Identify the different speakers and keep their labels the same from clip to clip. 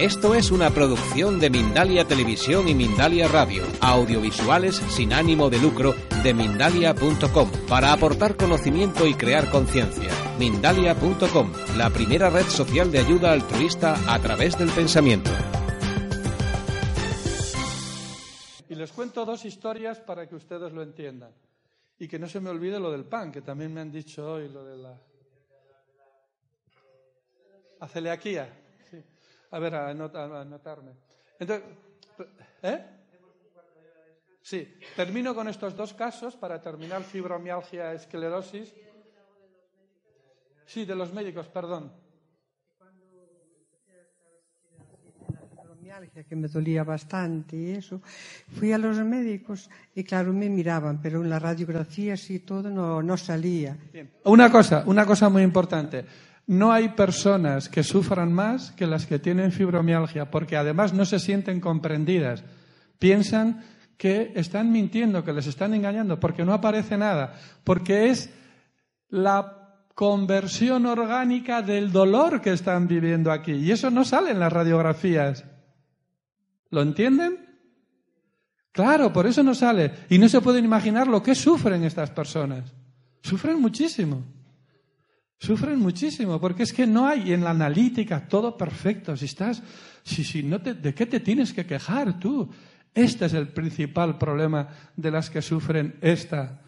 Speaker 1: Esto es una producción de Mindalia Televisión y Mindalia Radio, audiovisuales sin ánimo de lucro de mindalia.com, para aportar conocimiento y crear conciencia. Mindalia.com, la primera red social de ayuda altruista a través del pensamiento.
Speaker 2: Y les cuento dos historias para que ustedes lo entiendan. Y que no se me olvide lo del pan, que también me han dicho hoy, lo de la... A ver, a, anotarme. Entonces, ¿eh? Sí, termino con estos dos casos para terminar fibromialgia, esclerosis. Sí, de los médicos, perdón.
Speaker 3: que me dolía bastante y eso, fui a los médicos y claro, me miraban, pero en las radiografías y todo no, no salía.
Speaker 2: Una cosa, una cosa muy importante. No hay personas que sufran más que las que tienen fibromialgia, porque además no se sienten comprendidas. Piensan que están mintiendo, que les están engañando, porque no aparece nada, porque es la conversión orgánica del dolor que están viviendo aquí. Y eso no sale en las radiografías. ¿Lo entienden? Claro, por eso no sale. Y no se pueden imaginar lo que sufren estas personas. Sufren muchísimo. Sufren muchísimo, porque es que no hay en la analítica todo perfecto. Si estás, si, si no te, ¿de qué te tienes que quejar tú? Este es el principal problema de las que sufren esta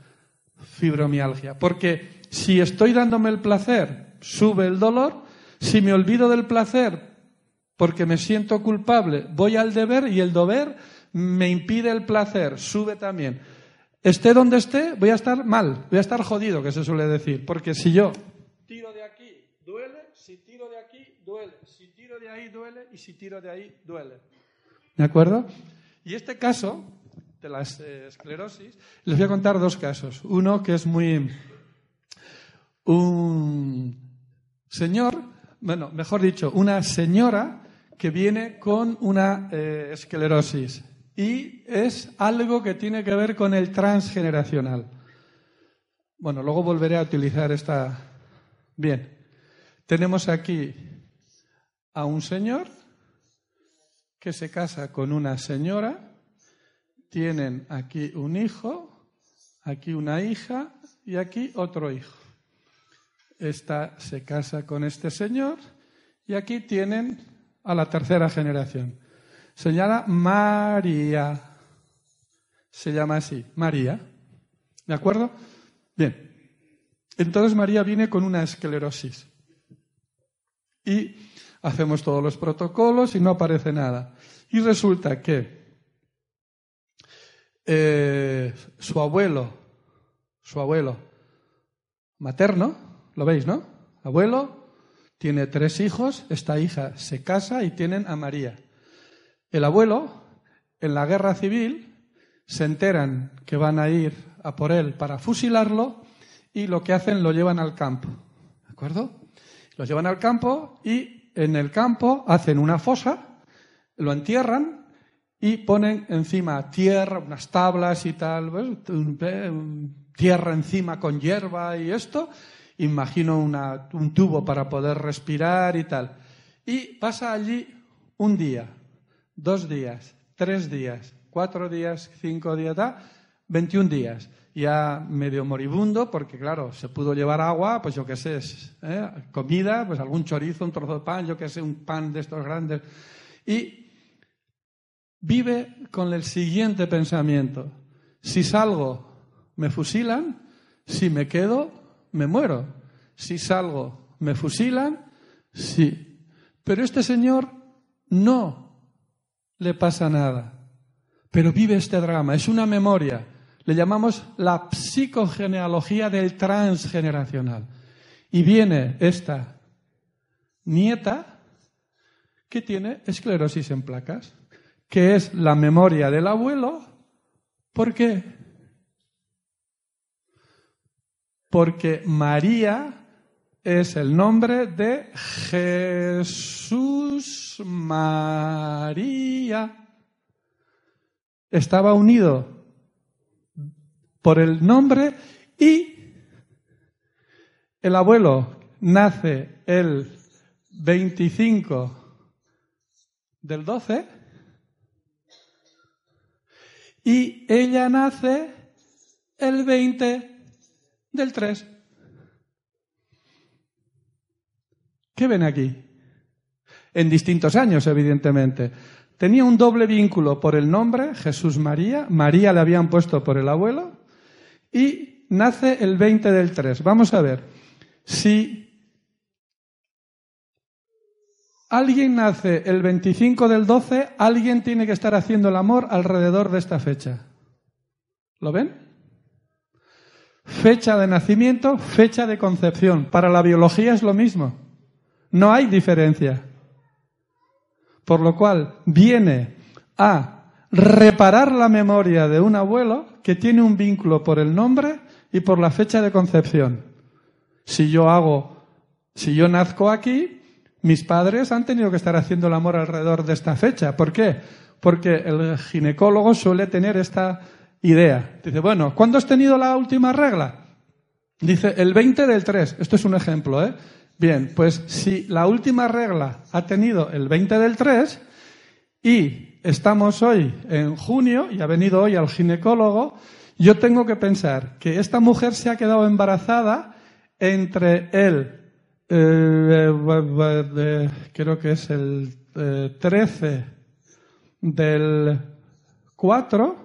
Speaker 2: fibromialgia. Porque si estoy dándome el placer, sube el dolor. Si me olvido del placer, porque me siento culpable, voy al deber y el deber me impide el placer, sube también. Esté donde esté, voy a estar mal, voy a estar jodido, que se suele decir, porque si yo tiro de aquí, duele, si tiro de aquí, duele, si tiro de ahí, duele, y si tiro de ahí, duele. ¿De acuerdo? Y este caso de la esclerosis, les voy a contar dos casos. Uno que es muy... Un señor, bueno, mejor dicho, una señora que viene con una eh, esclerosis y es algo que tiene que ver con el transgeneracional. Bueno, luego volveré a utilizar esta. Bien, tenemos aquí a un señor que se casa con una señora, tienen aquí un hijo, aquí una hija y aquí otro hijo. Esta se casa con este señor y aquí tienen a la tercera generación. Se llama María. Se llama así, María. ¿De acuerdo? Bien. Entonces María viene con una esclerosis. Y hacemos todos los protocolos y no aparece nada. Y resulta que eh, su abuelo, su abuelo materno, lo veis, ¿no? Abuelo, tiene tres hijos, esta hija se casa y tienen a María. El abuelo, en la guerra civil, se enteran que van a ir a por él para fusilarlo y lo que hacen lo llevan al campo. ¿De acuerdo? Lo llevan al campo y en el campo hacen una fosa, lo entierran y ponen encima tierra, unas tablas y tal, tierra encima con hierba y esto, imagino un tubo para poder respirar y tal. Y pasa allí un día, dos días, tres días, cuatro días, cinco días, da, 21 días. Ya medio moribundo, porque claro, se pudo llevar agua, pues yo qué sé, ¿eh? comida, pues algún chorizo, un trozo de pan, yo qué sé, un pan de estos grandes. Y vive con el siguiente pensamiento. Si salgo, me fusilan, si me quedo, me muero. Si salgo, me fusilan. Sí. Pero este señor no le pasa nada. Pero vive este drama. Es una memoria. Le llamamos la psicogenealogía del transgeneracional. Y viene esta nieta que tiene esclerosis en placas, que es la memoria del abuelo. ¿Por qué? porque María es el nombre de Jesús María. Estaba unido por el nombre y el abuelo nace el 25 del 12 y ella nace el 20 del 3. ¿Qué ven aquí? En distintos años, evidentemente. Tenía un doble vínculo por el nombre, Jesús María, María le habían puesto por el abuelo, y nace el 20 del 3. Vamos a ver, si alguien nace el 25 del 12, alguien tiene que estar haciendo el amor alrededor de esta fecha. ¿Lo ven? Fecha de nacimiento, fecha de concepción. Para la biología es lo mismo. No hay diferencia. Por lo cual viene a reparar la memoria de un abuelo que tiene un vínculo por el nombre y por la fecha de concepción. Si yo hago, si yo nazco aquí, mis padres han tenido que estar haciendo el amor alrededor de esta fecha. ¿Por qué? Porque el ginecólogo suele tener esta idea. Dice, bueno, ¿cuándo has tenido la última regla? Dice, el 20 del 3. Esto es un ejemplo, ¿eh? Bien, pues si la última regla ha tenido el 20 del 3 y estamos hoy en junio y ha venido hoy al ginecólogo, yo tengo que pensar que esta mujer se ha quedado embarazada entre el, eh, creo que es el 13 eh, del 4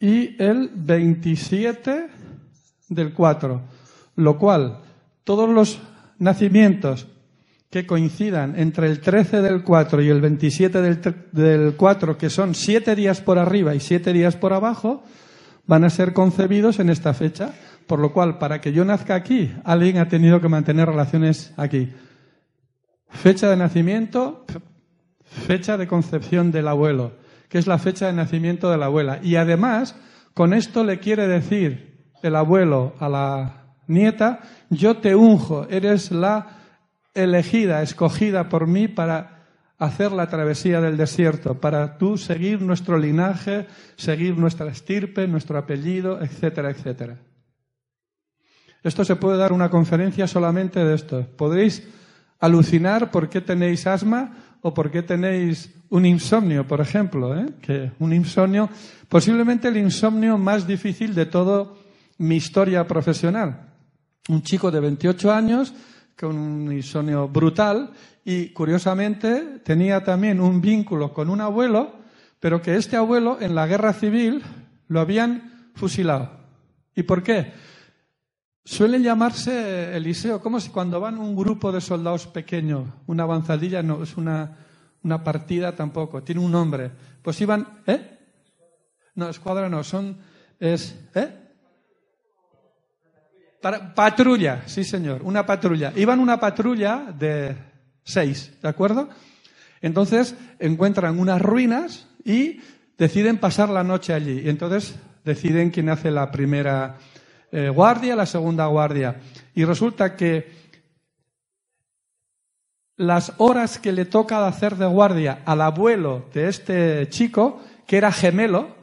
Speaker 2: y el 27 del 4, lo cual todos los nacimientos que coincidan entre el 13 del 4 y el 27 del, 4, que son siete días por arriba y siete días por abajo, van a ser concebidos en esta fecha. Por lo cual, para que yo nazca aquí, alguien ha tenido que mantener relaciones aquí. Fecha de nacimiento, fecha de concepción del abuelo, que es la fecha de nacimiento de la abuela. Y además, con esto le quiere decir el abuelo a la nieta, yo te unjo, eres la elegida, escogida por mí para hacer la travesía del desierto, para tú seguir nuestro linaje, seguir nuestra estirpe, nuestro apellido, etcétera, etcétera. Esto se puede dar una conferencia solamente de esto. Podréis alucinar por qué tenéis asma o por qué tenéis un insomnio, por ejemplo, ¿eh? que un insomnio, posiblemente el insomnio más difícil de toda mi historia profesional un chico de 28 años con un insomnio brutal y curiosamente tenía también un vínculo con un abuelo, pero que este abuelo en la guerra civil lo habían fusilado. ¿Y por qué? Suelen llamarse Eliseo, como si cuando van un grupo de soldados pequeños, una avanzadilla no, es una, una partida tampoco, tiene un nombre. Pues iban, ¿eh? No, escuadra no, son, es, ¿eh? Patrulla, sí señor, una patrulla. Iban una patrulla de seis, ¿de acuerdo? Entonces encuentran unas ruinas y deciden pasar la noche allí. Y entonces deciden quién hace la primera eh, guardia, la segunda guardia. Y resulta que las horas que le toca hacer de guardia al abuelo de este chico, que era gemelo,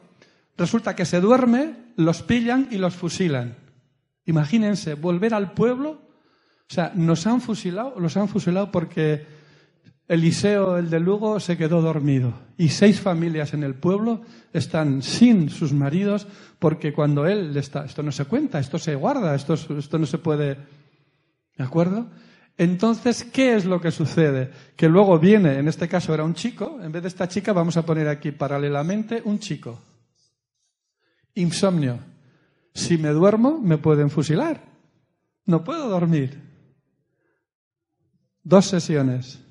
Speaker 2: resulta que se duerme, los pillan y los fusilan. Imagínense, volver al pueblo. O sea, nos han fusilado, los han fusilado porque Eliseo, el de Lugo, se quedó dormido. Y seis familias en el pueblo están sin sus maridos porque cuando él está, esto no se cuenta, esto se guarda, esto, esto no se puede. ¿De acuerdo? Entonces, ¿qué es lo que sucede? Que luego viene, en este caso era un chico, en vez de esta chica vamos a poner aquí paralelamente un chico. Insomnio. Si me duermo, me pueden fusilar. No puedo dormir. Dos sesiones.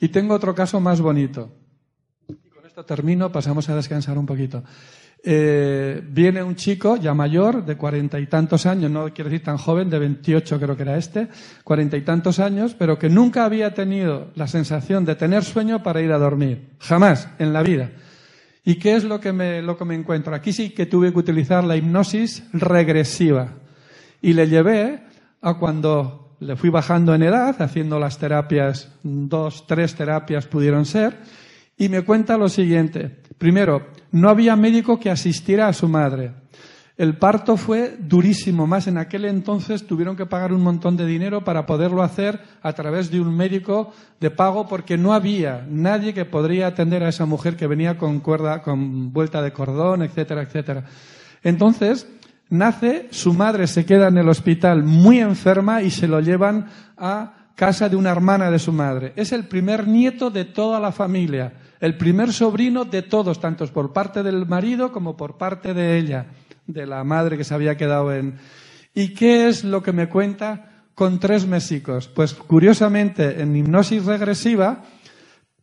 Speaker 2: Y tengo otro caso más bonito. Y con esto termino, pasamos a descansar un poquito. Eh, viene un chico ya mayor, de cuarenta y tantos años, no quiero decir tan joven, de veintiocho creo que era este, cuarenta y tantos años, pero que nunca había tenido la sensación de tener sueño para ir a dormir. Jamás en la vida. ¿Y qué es lo que, me, lo que me encuentro? Aquí sí que tuve que utilizar la hipnosis regresiva. Y le llevé a cuando le fui bajando en edad, haciendo las terapias, dos, tres terapias pudieron ser, y me cuenta lo siguiente. Primero, no había médico que asistiera a su madre. El parto fue durísimo, más en aquel entonces tuvieron que pagar un montón de dinero para poderlo hacer a través de un médico de pago porque no había nadie que podría atender a esa mujer que venía con cuerda, con vuelta de cordón, etcétera, etcétera. Entonces, nace, su madre se queda en el hospital muy enferma y se lo llevan a casa de una hermana de su madre. Es el primer nieto de toda la familia, el primer sobrino de todos, tanto por parte del marido como por parte de ella de la madre que se había quedado en... ¿Y qué es lo que me cuenta con tres mesicos? Pues curiosamente, en hipnosis regresiva,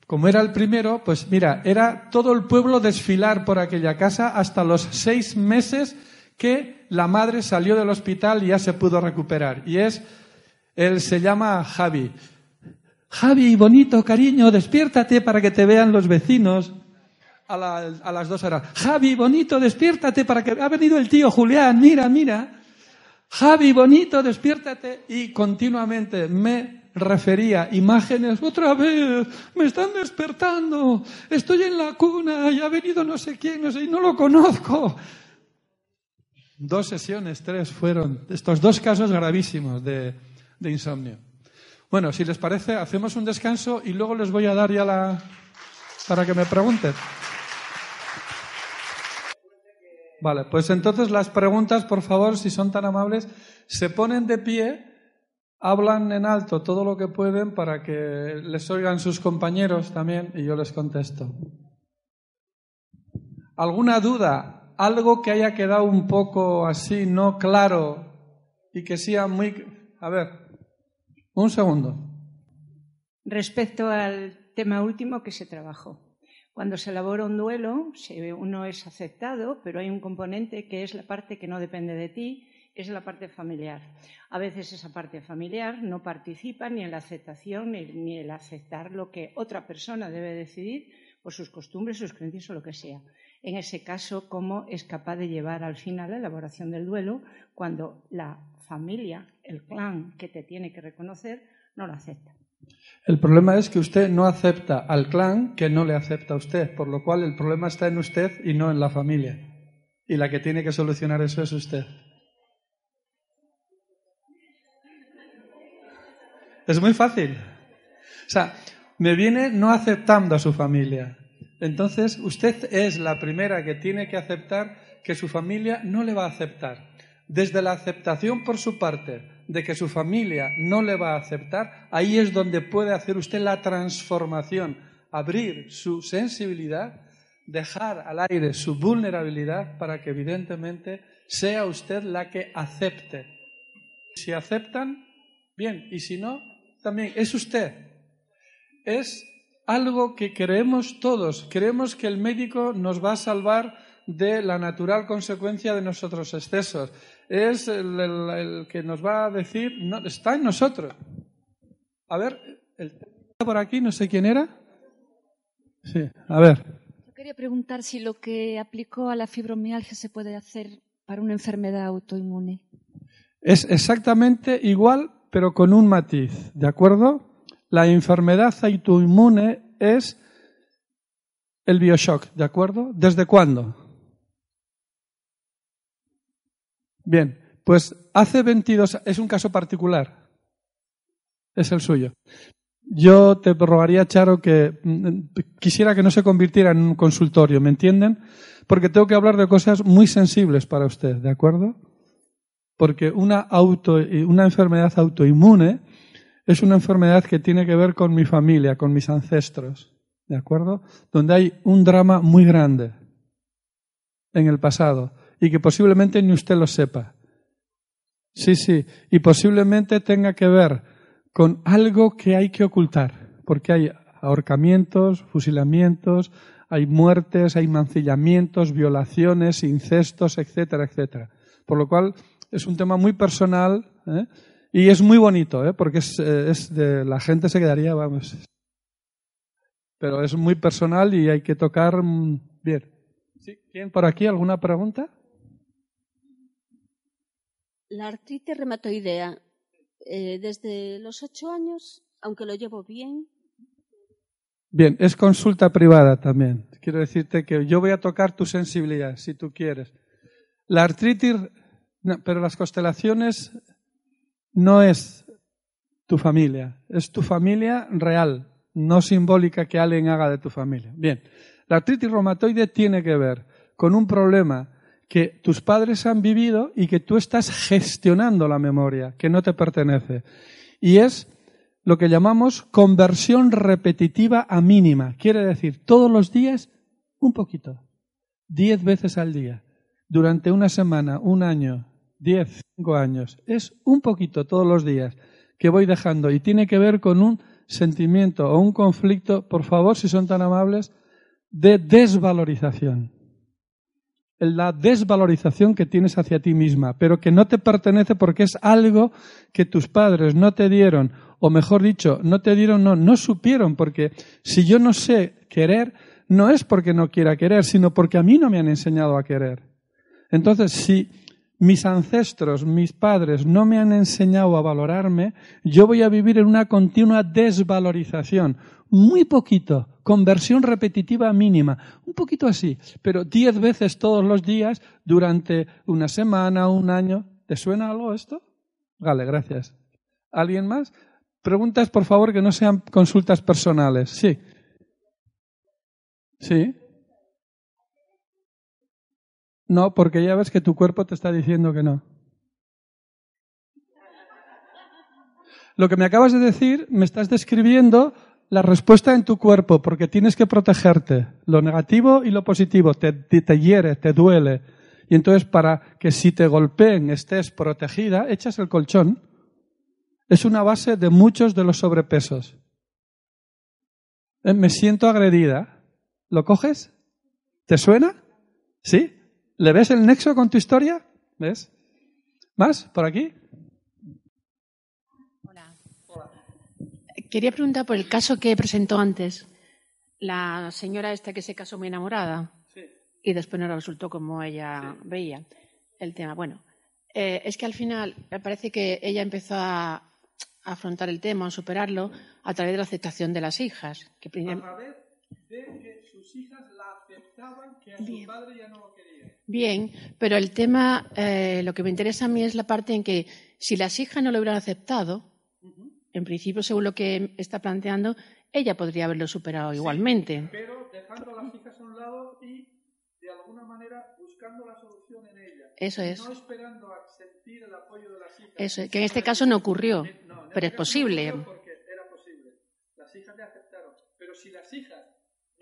Speaker 2: como era el primero, pues mira, era todo el pueblo desfilar por aquella casa hasta los seis meses que la madre salió del hospital y ya se pudo recuperar. Y es, él se llama Javi. Javi, bonito, cariño, despiértate para que te vean los vecinos a, las dos horas. Javi, bonito, despiértate para que ha venido el tío Julián, mira, mira. Javi, bonito, despiértate. Y continuamente me refería imágenes, otra vez, me están despertando, estoy en la cuna y ha venido no sé quién, no sé, y no lo conozco. Dos sesiones, tres fueron estos dos casos gravísimos de, de insomnio. Bueno, si les parece, hacemos un descanso y luego les voy a dar ya la para que me pregunten. Vale, pues entonces las preguntas, por favor, si son tan amables, se ponen de pie, hablan en alto todo lo que pueden para que les oigan sus compañeros también y yo les contesto. ¿Alguna duda? ¿Algo que haya quedado un poco así, no claro y que sea muy... A ver, un segundo.
Speaker 4: Respecto al tema último que se trabajó. Cuando se elabora un duelo, uno es aceptado, pero hay un componente que es la parte que no depende de ti, es la parte familiar. A veces esa parte familiar no participa ni en la aceptación ni en el aceptar lo que otra persona debe decidir por sus costumbres, sus creencias o lo que sea. En ese caso, ¿cómo es capaz de llevar al final la elaboración del duelo cuando la familia, el clan que te tiene que reconocer, no lo acepta?
Speaker 2: El problema es que usted no acepta al clan que no le acepta a usted, por lo cual el problema está en usted y no en la familia. Y la que tiene que solucionar eso es usted. Es muy fácil. O sea, me viene no aceptando a su familia. Entonces, usted es la primera que tiene que aceptar que su familia no le va a aceptar. Desde la aceptación por su parte de que su familia no le va a aceptar, ahí es donde puede hacer usted la transformación, abrir su sensibilidad, dejar al aire su vulnerabilidad para que evidentemente sea usted la que acepte. Si aceptan, bien, y si no, también es usted. Es algo que creemos todos. Creemos que el médico nos va a salvar de la natural consecuencia de nuestros excesos es el, que nos va a decir, no, está en nosotros. A ver, el por aquí, no sé quién era. Sí, a ver.
Speaker 5: Yo quería preguntar si lo que aplicó a la fibromialgia se puede hacer para una enfermedad autoinmune.
Speaker 2: Es exactamente igual, pero con un matiz, ¿de acuerdo? La enfermedad autoinmune es el bioshock, ¿de acuerdo? ¿Desde cuándo? Bien, pues hace 22, es un caso particular, es el suyo. Yo te rogaría, Charo, que mm, quisiera que no se convirtiera en un consultorio, ¿me entienden? Porque tengo que hablar de cosas muy sensibles para usted, ¿de acuerdo? Porque una, auto, una enfermedad autoinmune es una enfermedad que tiene que ver con mi familia, con mis ancestros, ¿de acuerdo? Donde hay un drama muy grande en el pasado y que posiblemente ni usted lo sepa. Sí, sí, y posiblemente tenga que ver con algo que hay que ocultar, porque hay ahorcamientos, fusilamientos, hay muertes, hay mancillamientos, violaciones, incestos, etcétera, etcétera. Por lo cual es un tema muy personal ¿eh? y es muy bonito, ¿eh? porque es, eh, es de la gente se quedaría, vamos. Pero es muy personal y hay que tocar mm, bien. ¿Sí? ¿Quién por aquí? ¿Alguna pregunta?
Speaker 5: La artritis reumatoidea, eh, desde los ocho años, aunque lo llevo bien.
Speaker 2: Bien, es consulta privada también. Quiero decirte que yo voy a tocar tu sensibilidad, si tú quieres. La artritis, pero las constelaciones no es tu familia, es tu familia real, no simbólica que alguien haga de tu familia. Bien, la artritis reumatoide tiene que ver con un problema que tus padres han vivido y que tú estás gestionando la memoria, que no te pertenece. Y es lo que llamamos conversión repetitiva a mínima. Quiere decir, todos los días, un poquito. Diez veces al día. Durante una semana, un año, diez, cinco años. Es un poquito todos los días que voy dejando. Y tiene que ver con un sentimiento o un conflicto, por favor, si son tan amables, de desvalorización. La desvalorización que tienes hacia ti misma, pero que no te pertenece porque es algo que tus padres no te dieron, o mejor dicho, no te dieron, no, no supieron, porque si yo no sé querer, no es porque no quiera querer, sino porque a mí no me han enseñado a querer. Entonces, si mis ancestros, mis padres no me han enseñado a valorarme, yo voy a vivir en una continua desvalorización. Muy poquito, conversión repetitiva mínima, un poquito así, pero diez veces todos los días durante una semana, un año. ¿Te suena algo esto? Vale, gracias. ¿Alguien más? Preguntas, por favor, que no sean consultas personales. Sí. Sí. No, porque ya ves que tu cuerpo te está diciendo que no. Lo que me acabas de decir, me estás describiendo la respuesta en tu cuerpo, porque tienes que protegerte. Lo negativo y lo positivo te, te, hiere, te duele. Y entonces, para que si te golpeen estés protegida, echas el colchón. Es una base de muchos de los sobrepesos. Eh, me siento agredida. ¿Lo coges? ¿Te suena? ¿Sí? ¿Le ves el nexo con tu historia? ¿Ves? ¿Más? ¿Por aquí?
Speaker 6: Hola. Quería preguntar por el caso que presentó antes. La señora esta que se casó muy enamorada sí. y después no resultó como ella sí. veía el tema. Bueno, eh, es que al final me parece que ella empezó a, afrontar el tema, a superarlo, a través de la aceptación de las hijas. Que
Speaker 2: a través de que sus hijas la aceptaban, que a su
Speaker 6: Bien.
Speaker 2: padre ya no lo quería.
Speaker 6: Bien, pero el tema, eh, lo que me interesa a mí es la parte en que si las hijas no lo hubieran aceptado, en principio, según lo que está planteando, ella podría haberlo superado sí, igualmente.
Speaker 2: Pero dejando a las hijas a un lado y, de alguna manera, buscando la solución en ella.
Speaker 6: Eso es.
Speaker 2: No esperando a sentir el apoyo de las hijas.
Speaker 6: Eso es, que en este caso no ocurrió,
Speaker 2: no, en
Speaker 6: pero
Speaker 2: este
Speaker 6: es posible.
Speaker 2: No porque era posible. Las hijas le aceptaron. Pero si las hijas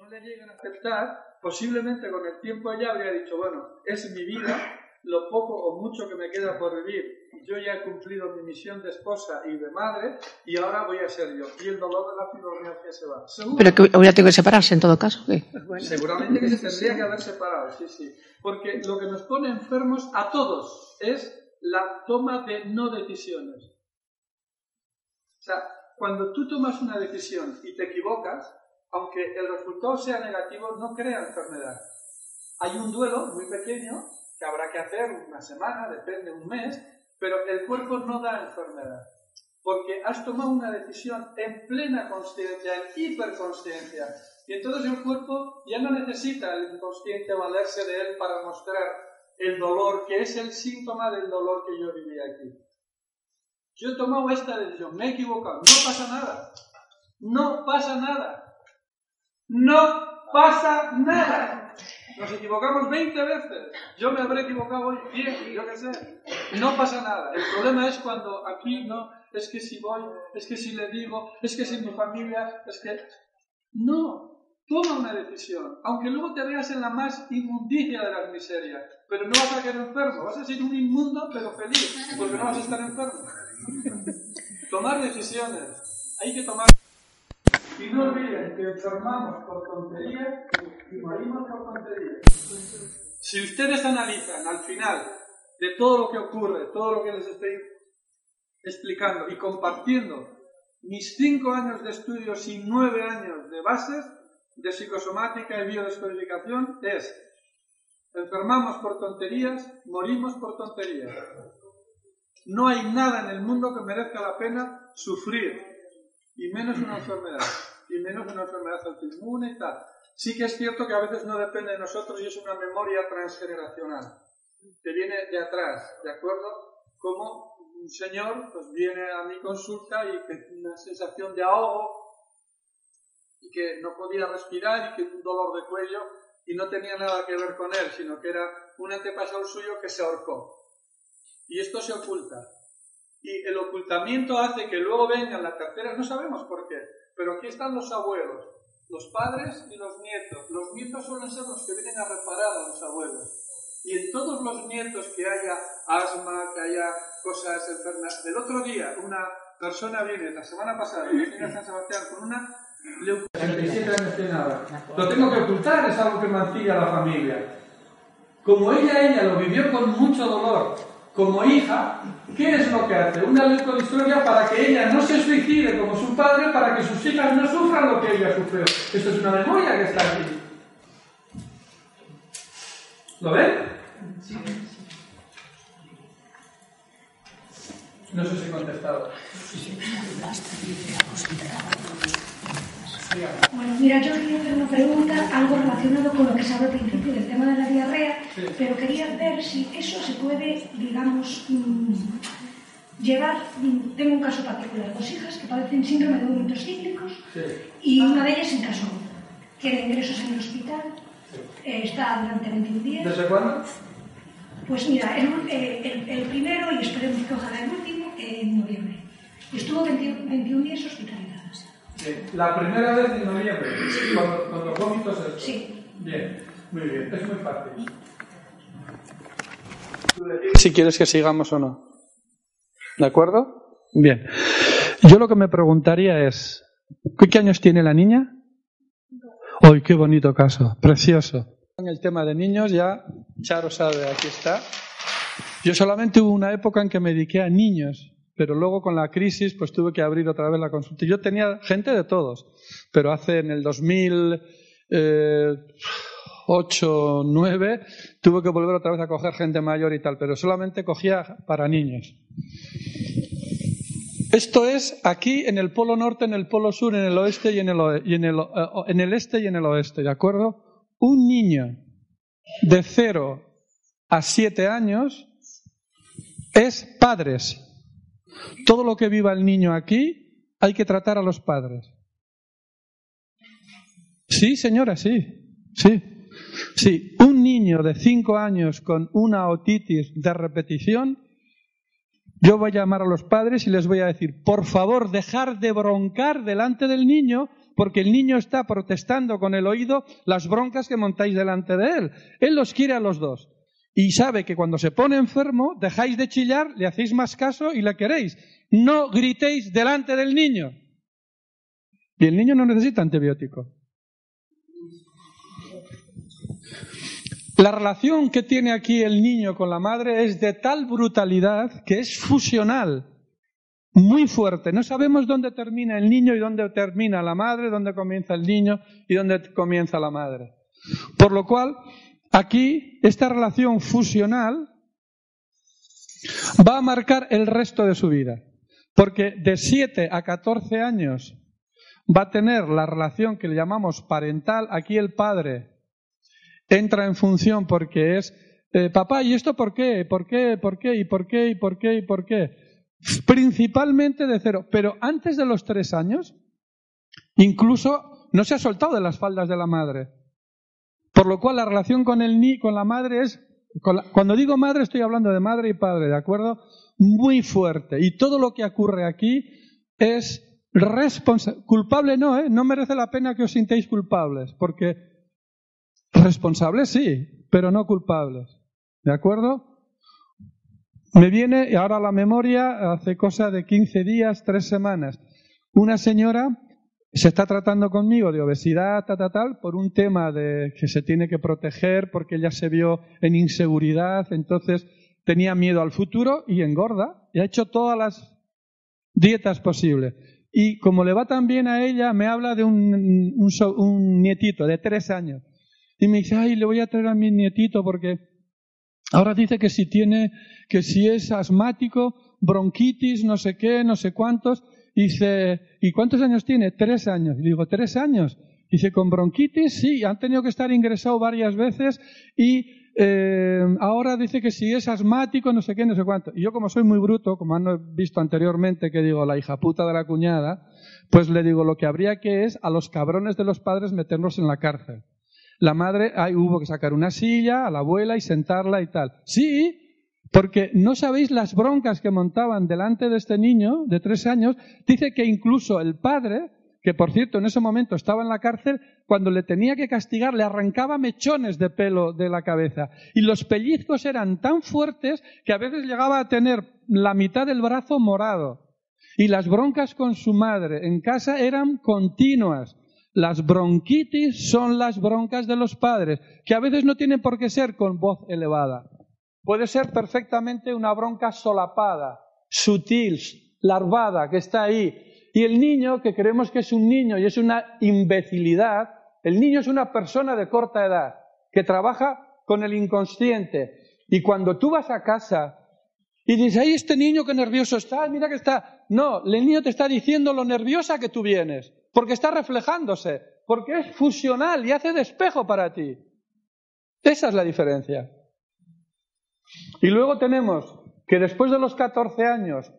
Speaker 2: no le llegan a aceptar, posiblemente con el tiempo ella habría dicho, bueno, es mi vida, lo poco o mucho que me queda por vivir, yo ya he cumplido mi misión de esposa y de madre y ahora voy a ser yo. Y el dolor de la fibromialgia se va.
Speaker 6: ¿Seguro? Pero que hubiera tenido que separarse en todo caso. ¿qué?
Speaker 2: Bueno. Seguramente que se tendría que haber separado, sí, sí. Porque lo que nos pone enfermos a todos es la toma de no decisiones. O sea, cuando tú tomas una decisión y te equivocas, aunque el resultado sea negativo, no crea enfermedad. Hay un duelo muy pequeño que habrá que hacer una semana, depende, un mes, pero el cuerpo no da enfermedad. Porque has tomado una decisión en plena conciencia, en hiperconsciencia. Y entonces el cuerpo ya no necesita el inconsciente valerse de él para mostrar el dolor, que es el síntoma del dolor que yo viví aquí. Yo he tomado esta decisión, me he equivocado, no pasa nada. No pasa nada. No pasa nada. Nos equivocamos 20 veces. Yo me habré equivocado hoy 10, yo qué sé. No pasa nada. El problema es cuando aquí no, es que si voy, es que si le digo, es que si mi familia, es que. No. Toma una decisión, aunque luego te veas en la más inmundicia de las miserias, pero no vas a quedar enfermo, vas a ser un inmundo pero feliz, porque no vas a estar enfermo. tomar decisiones, hay que tomar. Y no olviden que enfermamos por tonterías y morimos por tonterías. Si ustedes analizan al final de todo lo que ocurre, todo lo que les estoy explicando y compartiendo mis cinco años de estudios y nueve años de bases de psicosomática y biodescodificación, es enfermamos por tonterías, morimos por tonterías. No hay nada en el mundo que merezca la pena sufrir, y menos una enfermedad, y menos una enfermedad autoinmune y tal. Sí que es cierto que a veces no depende de nosotros y es una memoria transgeneracional. que viene de atrás, ¿de acuerdo? Como un señor pues viene a mi consulta y que una sensación de ahogo y que no podía respirar y que un dolor de cuello y no tenía nada que ver con él, sino que era un antepasado suyo que se ahorcó. Y esto se oculta. Y el ocultamiento hace que luego vengan la tercera, no sabemos por qué, pero aquí están los abuelos, los padres y los nietos. Los nietos suelen ser los que vienen a reparar a los abuelos. Y en todos los nietos que haya asma, que haya cosas enfermas. El otro día una persona viene, la semana pasada, viene a San Sebastián con una. Lo tengo que ocultar, es algo que mancilla a la familia. Como ella, ella lo vivió con mucho dolor, como hija, ¿qué es lo que hace? Una leucodistoria para que ella no se suicide como su padre, para que sus hijas no sufran lo que ella sufrió. Esto es una memoria que está aquí. ¿Lo ven? No sé si he contestado.
Speaker 7: Bueno, mira, yo quería hacer una pregunta, algo relacionado con lo que se habló al principio del tema de la diarrea, pero quería ver si eso se puede, digamos, mm, llevar. Mm, tengo un caso particular, dos hijas que padecen síndrome de vómitos cíclicos y una de ellas en caso tiene ingresos en el hospital, eh, está durante 21 días.
Speaker 2: ¿Desde cuándo?
Speaker 7: Pues mira, el, eh, el, primero y esperemos que ojalá el último, en noviembre. Estuvo 21 días hospitalizado.
Speaker 2: La primera vez en noviembre, cuando, con los vómitos.
Speaker 7: Sí.
Speaker 2: Bien, muy bien, es muy fácil. Si quieres que sigamos o no. ¿De acuerdo? Bien. Yo lo que me preguntaría es, ¿qué años tiene la niña? ¡Ay, qué bonito caso! Precioso. En el tema de niños ya, Charo sabe, aquí está. Yo solamente hubo una época en que me dediqué a niños pero luego con la crisis pues tuve que abrir otra vez la consulta. Yo tenía gente de todos, pero hace en el 2008, 2009 tuve que volver otra vez a coger gente mayor y tal, pero solamente cogía para niños. Esto es aquí en el polo norte, en el polo sur, en el oeste y en el, y en el, eh, en el este y en el oeste, ¿de acuerdo? Un niño de 0 a 7 años es padres todo lo que viva el niño aquí hay que tratar a los padres. Sí, señora, sí. Sí. Sí, un niño de cinco años con una otitis de repetición, yo voy a llamar a los padres y les voy a decir, por favor, dejar de broncar delante del niño, porque el niño está protestando con el oído las broncas que montáis delante de él. Él los quiere a los dos y sabe que cuando se pone enfermo dejáis de chillar, le hacéis más caso y la queréis. No gritéis delante del niño. Y el niño no necesita antibiótico. La relación que tiene aquí el niño con la madre es de tal brutalidad que es fusional, muy fuerte. No sabemos dónde termina el niño y dónde termina la madre, dónde comienza el niño y dónde comienza la madre. Por lo cual, Aquí, esta relación fusional va a marcar el resto de su vida. Porque de 7 a 14 años va a tener la relación que le llamamos parental. Aquí el padre entra en función porque es, eh, papá, ¿y esto por qué? ¿Por qué? ¿Por qué? ¿Y por qué? ¿Y por qué? ¿Y por qué? Principalmente de cero. Pero antes de los tres años, incluso no se ha soltado de las faldas de la madre. Por lo cual la relación con, el ni, con la madre es, cuando digo madre estoy hablando de madre y padre, ¿de acuerdo? Muy fuerte. Y todo lo que ocurre aquí es responsable. Culpable no, ¿eh? No merece la pena que os sintáis culpables, porque responsables sí, pero no culpables. ¿De acuerdo? Me viene ahora la memoria, hace cosa de 15 días, tres semanas, una señora se está tratando conmigo de obesidad, tal, tal, tal, por un tema de que se tiene que proteger porque ella se vio en inseguridad, entonces tenía miedo al futuro y engorda y ha hecho todas las dietas posibles. Y como le va tan bien a ella, me habla de un, un, un nietito de tres años. Y me dice, ay, le voy a traer a mi nietito porque ahora dice que si tiene, que si es asmático, bronquitis, no sé qué, no sé cuántos, dice, ¿y cuántos años tiene? Tres años. Y digo, ¿tres años? Dice, con bronquitis, sí, han tenido que estar ingresado varias veces y eh, ahora dice que si es asmático, no sé qué, no sé cuánto. Y yo como soy muy bruto, como han visto anteriormente, que digo la hija puta de la cuñada, pues le digo lo que habría que es a los cabrones de los padres meterlos en la cárcel. La madre, ahí hubo que sacar una silla a la abuela y sentarla y tal. Sí, porque no sabéis las broncas que montaban delante de este niño de tres años. Dice que incluso el padre, que por cierto en ese momento estaba en la cárcel, cuando le tenía que castigar le arrancaba mechones de pelo de la cabeza. Y los pellizcos eran tan fuertes que a veces llegaba a tener la mitad del brazo morado. Y las broncas con su madre en casa eran continuas. Las bronquitis son las broncas de los padres, que a veces no tienen por qué ser con voz elevada. Puede ser perfectamente una bronca solapada, sutil, larvada, que está ahí. Y el niño, que creemos que es un niño y es una imbecilidad, el niño es una persona de corta edad, que trabaja con el inconsciente. Y cuando tú vas a casa y dices, ¡ay, este niño qué nervioso está! Mira que está. No, el niño te está diciendo lo nerviosa que tú vienes, porque está reflejándose, porque es fusional y hace de espejo para ti. Esa es la diferencia. Y luego tenemos que después de los 14 años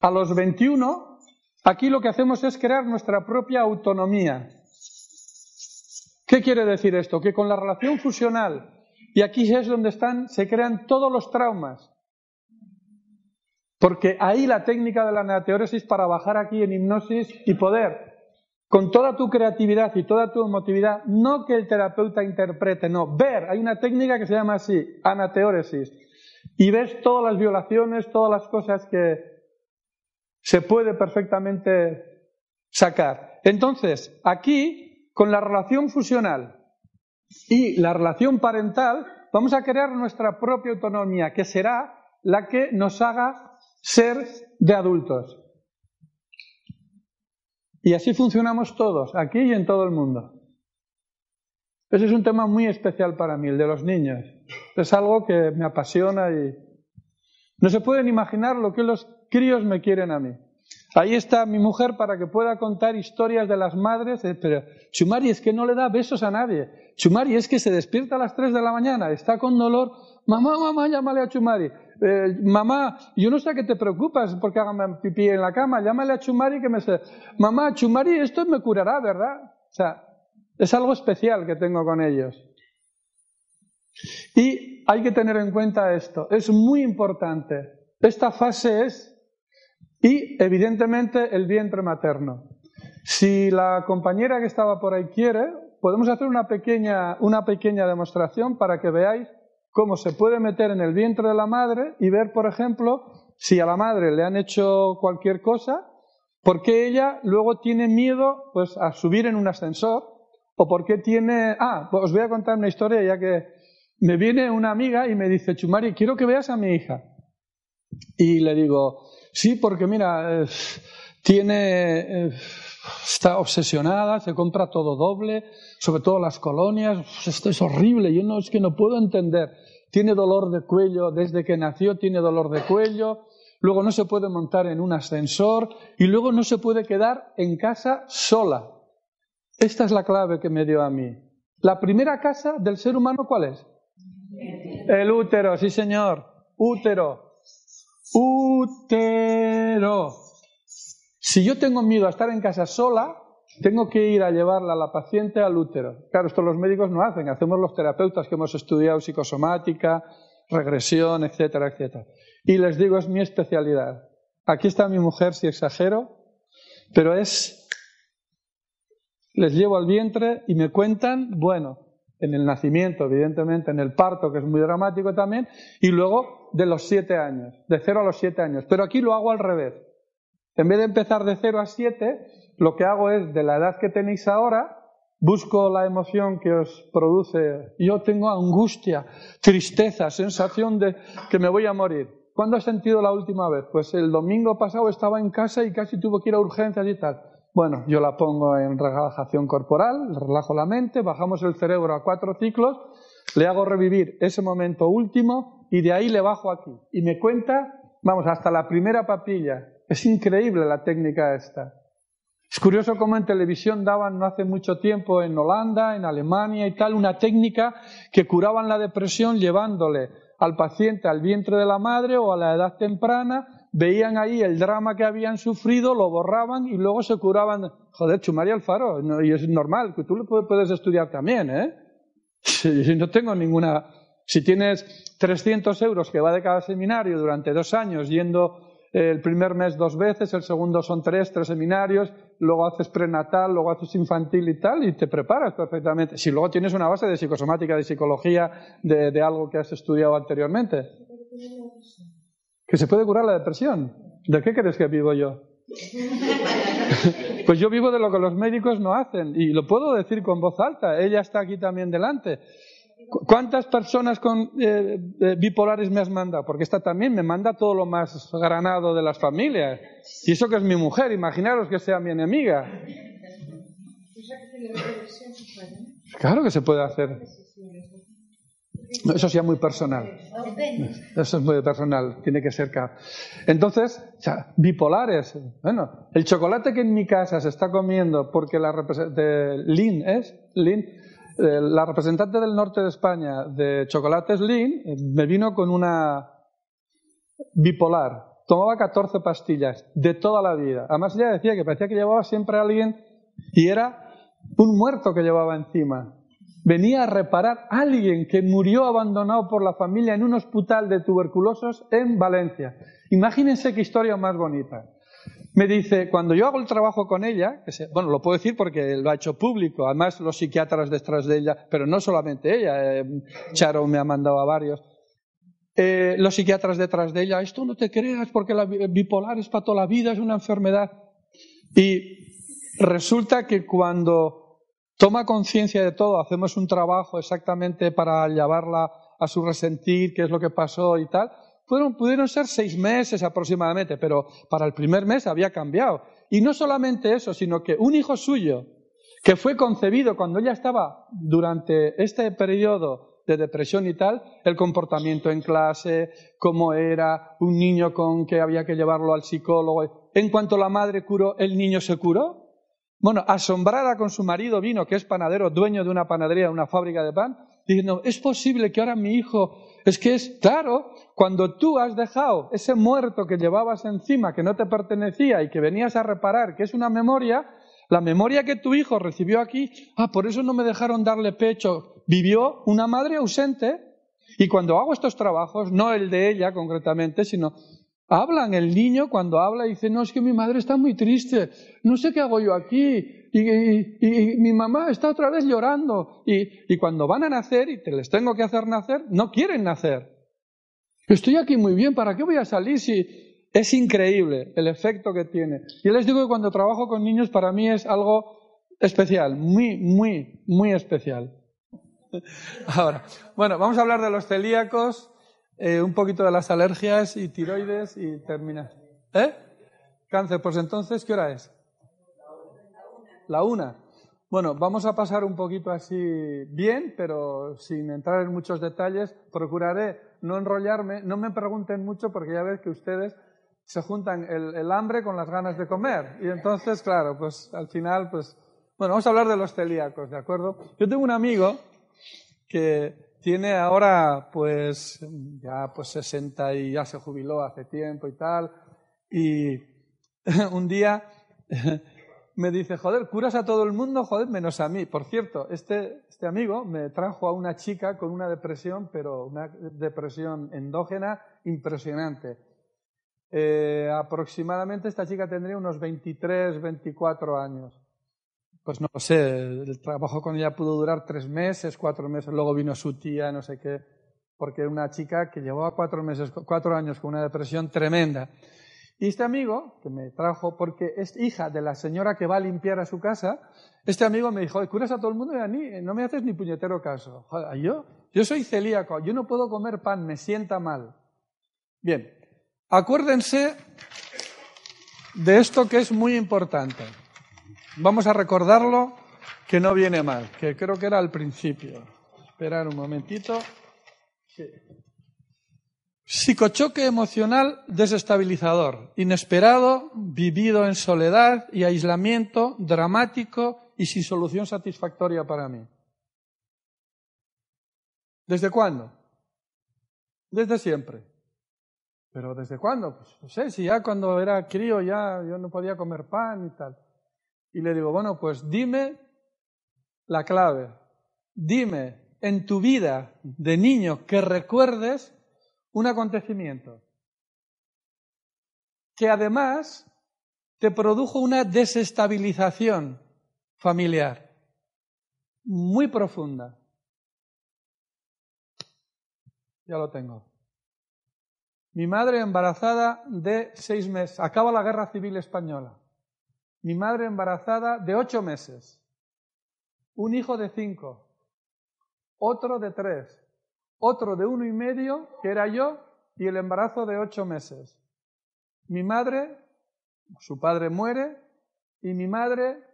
Speaker 2: a los 21, aquí lo que hacemos es crear nuestra propia autonomía. ¿Qué quiere decir esto? Que con la relación fusional, y aquí es donde están, se crean todos los traumas. Porque ahí la técnica de la neoteóresis para bajar aquí en hipnosis y poder con toda tu creatividad y toda tu emotividad, no que el terapeuta interprete, no, ver, hay una técnica que se llama así, anateóresis, y ves todas las violaciones, todas las cosas que se puede perfectamente sacar. Entonces, aquí, con la relación fusional y la relación parental, vamos a crear nuestra propia autonomía, que será la que nos haga ser de adultos. Y así funcionamos todos, aquí y en todo el mundo. Ese es un tema muy especial para mí, el de los niños. Es algo que me apasiona y no se pueden imaginar lo que los críos me quieren a mí. Ahí está mi mujer para que pueda contar historias de las madres, eh, pero Chumari es que no le da besos a nadie. Chumari es que se despierta a las 3 de la mañana, está con dolor. Mamá, mamá, llámale a Chumari. Eh, mamá, yo no sé qué te preocupas porque hagan pipí en la cama, llámale a Chumari que me se... Mamá, Chumari, esto me curará, ¿verdad? O sea, es algo especial que tengo con ellos. Y hay que tener en cuenta esto, es muy importante. Esta fase es, y evidentemente el vientre materno. Si la compañera que estaba por ahí quiere, podemos hacer una pequeña, una pequeña demostración para que veáis cómo se puede meter en el vientre de la madre y ver, por ejemplo, si a la madre le han hecho cualquier cosa, por qué ella luego tiene miedo pues, a subir en un ascensor, o por qué tiene... Ah, pues os voy a contar una historia ya que me viene una amiga y me dice, Chumari, quiero que veas a mi hija. Y le digo, sí, porque mira, tiene... está obsesionada, se compra todo doble, sobre todo las colonias, esto es horrible, yo no es que no puedo entender tiene dolor de cuello, desde que nació tiene dolor de cuello, luego no se puede montar en un ascensor y luego no se puede quedar en casa sola. Esta es la clave que me dio a mí. La primera casa del ser humano, ¿cuál es? El útero, sí señor, útero. Útero. Si yo tengo miedo a estar en casa sola, tengo que ir a llevarla a la paciente al útero. Claro, esto los médicos no hacen, hacemos los terapeutas que hemos estudiado psicosomática, regresión, etcétera, etcétera. Y les digo, es mi especialidad. Aquí está mi mujer, si exagero, pero es... Les llevo al vientre y me cuentan, bueno, en el nacimiento, evidentemente, en el parto, que es muy dramático también, y luego de los siete años, de cero a los siete años. Pero aquí lo hago al revés. En vez de empezar de cero a siete, lo que hago es, de la edad que tenéis ahora, busco la emoción que os produce. Yo tengo angustia, tristeza, sensación de que me voy a morir. ¿Cuándo has sentido la última vez? Pues el domingo pasado estaba en casa y casi tuve que ir a urgencias y tal. Bueno, yo la pongo en relajación corporal, relajo la mente, bajamos el cerebro a cuatro ciclos, le hago revivir ese momento último y de ahí le bajo aquí. Y me cuenta, vamos, hasta la primera papilla. Es increíble la técnica esta. Es curioso cómo en televisión daban no hace mucho tiempo en Holanda, en Alemania y tal, una técnica que curaban la depresión llevándole al paciente al vientre de la madre o a la edad temprana, veían ahí el drama que habían sufrido, lo borraban y luego se curaban. Joder, Chumaria Alfaro, y es normal, que tú lo puedes estudiar también, ¿eh? Si no tengo ninguna. Si tienes 300 euros que va de cada seminario durante dos años yendo el primer mes dos veces, el segundo son tres, tres seminarios, luego haces prenatal, luego haces infantil y tal, y te preparas perfectamente. Si luego tienes una base de psicosomática, de psicología, de, algo que has estudiado anteriormente. Que se puede curar la depresión. ¿De qué crees que vivo yo? pues yo vivo de lo que los médicos no hacen, y lo puedo decir con voz alta. Ella está aquí también delante. ¿Cuántas personas con eh, bipolares me has mandado? Porque esta también me manda todo lo más granado de las familias. Y eso que es mi mujer, imaginaros que sea mi enemiga. Claro que se puede hacer. Eso sí es muy personal. Eso es muy personal, tiene que ser. Entonces, bipolares. Bueno, el chocolate que en mi casa se está comiendo porque la de Lin es, Lin, la representante del norte de España de Chocolates Lean eh, me vino con una bipolar. Tomaba 14 pastillas de toda la vida. Además ella decía que parecía que llevaba siempre a alguien y era un muerto que llevaba encima. Venía a reparar a alguien que murió abandonado por la familia en un hospital de tuberculosos en Valencia. Imagínense qué historia más bonita me dice, cuando yo hago el trabajo con ella, bueno, lo puedo decir porque lo ha hecho público, además los psiquiatras detrás de ella, pero no solamente ella, eh, Charo me ha mandado a varios, eh, los psiquiatras detrás de ella, esto no te creas porque la bipolar es para toda la vida, es una enfermedad. Y resulta que cuando toma conciencia de todo, hacemos un trabajo exactamente para llevarla a su resentir, qué es lo que pasó y tal, pudieron ser seis meses aproximadamente, pero para el primer mes había cambiado. Y no solamente eso, sino que un hijo suyo, que fue concebido cuando ella estaba durante este periodo de depresión y tal, el comportamiento en clase, cómo era, un niño con que había que llevarlo al psicólogo. En cuanto la madre curó, el niño se curó. Bueno, asombrada con su marido vino, que es panadero, dueño de una panadería, de una fábrica de pan, diciendo, es posible que ahora mi hijo es que es claro, cuando tú has dejado ese muerto que llevabas encima, que no te pertenecía y que venías a reparar, que es una memoria, la memoria que tu hijo recibió aquí, ah, por eso no me dejaron darle pecho, vivió una madre ausente. Y cuando hago estos trabajos, no el de ella concretamente, sino hablan, el niño cuando habla dice, no, es que mi madre está muy triste, no sé qué hago yo aquí, y, mi mamá está otra vez llorando. Y, cuando van a nacer y te les tengo que hacer nacer, no quieren nacer. Estoy aquí muy bien, ¿para qué voy a salir si es increíble el efecto que tiene? Yo les digo que cuando trabajo con niños para mí es algo especial, muy, muy, muy especial. Ahora, bueno, vamos a hablar de los celíacos, eh, un poquito de las alergias y tiroides y terminar. ¿Eh? Cáncer, pues entonces, ¿qué hora es? La una. Bueno, vamos a pasar un poquito así bien, pero sin entrar en muchos detalles. Procuraré no enrollarme, no me pregunten mucho porque ya ves que ustedes se juntan el, hambre con las ganas de comer. Y entonces, claro, pues al final, pues, bueno, vamos a hablar de los celíacos, ¿de acuerdo? Yo tengo un amigo que tiene ahora, pues, ya pues 60 y ya se jubiló hace tiempo y tal. Y un día me dice, joder, curas a todo el mundo, joder, menos a mí. Por cierto, este, este amigo me trajo a una chica con una depresión, pero una depresión endógena impresionante. Eh, aproximadamente esta chica tendría unos 23, 24 años. Pues no sé, el trabajo con ella pudo durar tres meses, cuatro meses, luego vino su tía, no sé qué, porque una chica que llevaba cuatro meses, cuatro años con una depresión tremenda. Y este amigo, que me trajo, porque es hija de la señora que va a limpiar a su casa, este amigo me dijo, curas a todo el mundo y a mí no me haces ni puñetero caso. yo, yo soy celíaco, yo no puedo comer pan, me sienta mal. Bien, acuérdense de esto que es muy importante. Vamos a recordarlo que no viene mal, que creo que era al principio. Esperar un momentito. Psicochoque emocional desestabilizador, inesperado, vivido en soledad y aislamiento, dramático y sin solución satisfactoria para mí. ¿Desde cuándo? Desde siempre. ¿Pero desde cuándo? Pues no sé, si ya cuando era crío ya yo no podía comer pan y tal. Y le digo, bueno, pues dime la clave. Dime en tu vida de niño que recuerdes un acontecimiento que además te produjo una desestabilización familiar muy profunda. Ya lo tengo. Mi madre embarazada de seis meses. Acaba la guerra civil española. Mi madre embarazada de ocho meses. Un hijo de cinco. Otro de tres. Otro de uno y medio, que era yo, y el embarazo de ocho meses. Mi madre, su padre muere, y mi madre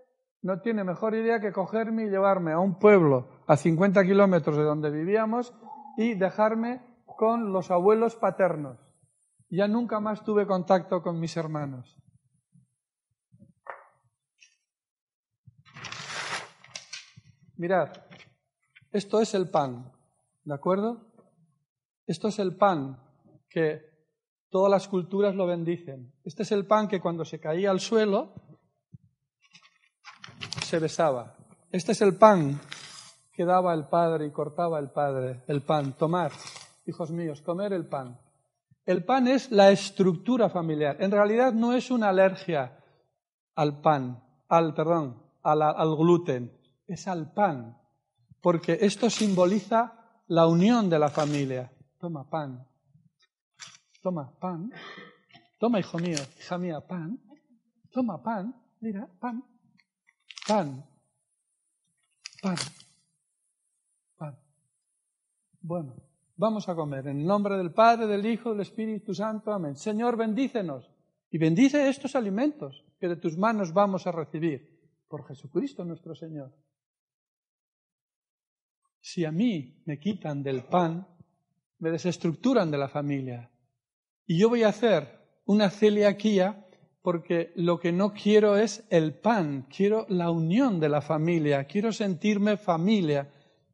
Speaker 2: no tiene mejor idea que cogerme y llevarme a un pueblo a 50 kilómetros de donde vivíamos y dejarme con los abuelos paternos. Ya nunca más tuve contacto con mis hermanos. Mirad, esto es el pan, ¿de acuerdo? Esto es el pan que todas las culturas lo bendicen. Este es el pan que cuando se caía al suelo se besaba. Este es el pan que daba el Padre y cortaba el Padre, el pan. Tomar, hijos míos, comer el pan. El pan es la estructura familiar. En realidad no es una alergia al pan, al, perdón, al, gluten, es al pan, porque esto simboliza la unión de la familia. Toma pan, toma pan, toma hijo mío, hija mía, pan, toma pan, mira, pan, pan, pan, pan. Bueno, Vamos a comer en nombre del Padre, del Hijo, del Espíritu Santo. Amén. Señor, bendícenos y bendice estos alimentos que de tus manos vamos a recibir por Jesucristo nuestro Señor. Si a mí me quitan del pan, me desestructuran de la familia. Y yo voy a hacer una celiaquía porque lo que no quiero es el pan, quiero la unión de la familia, quiero sentirme familia,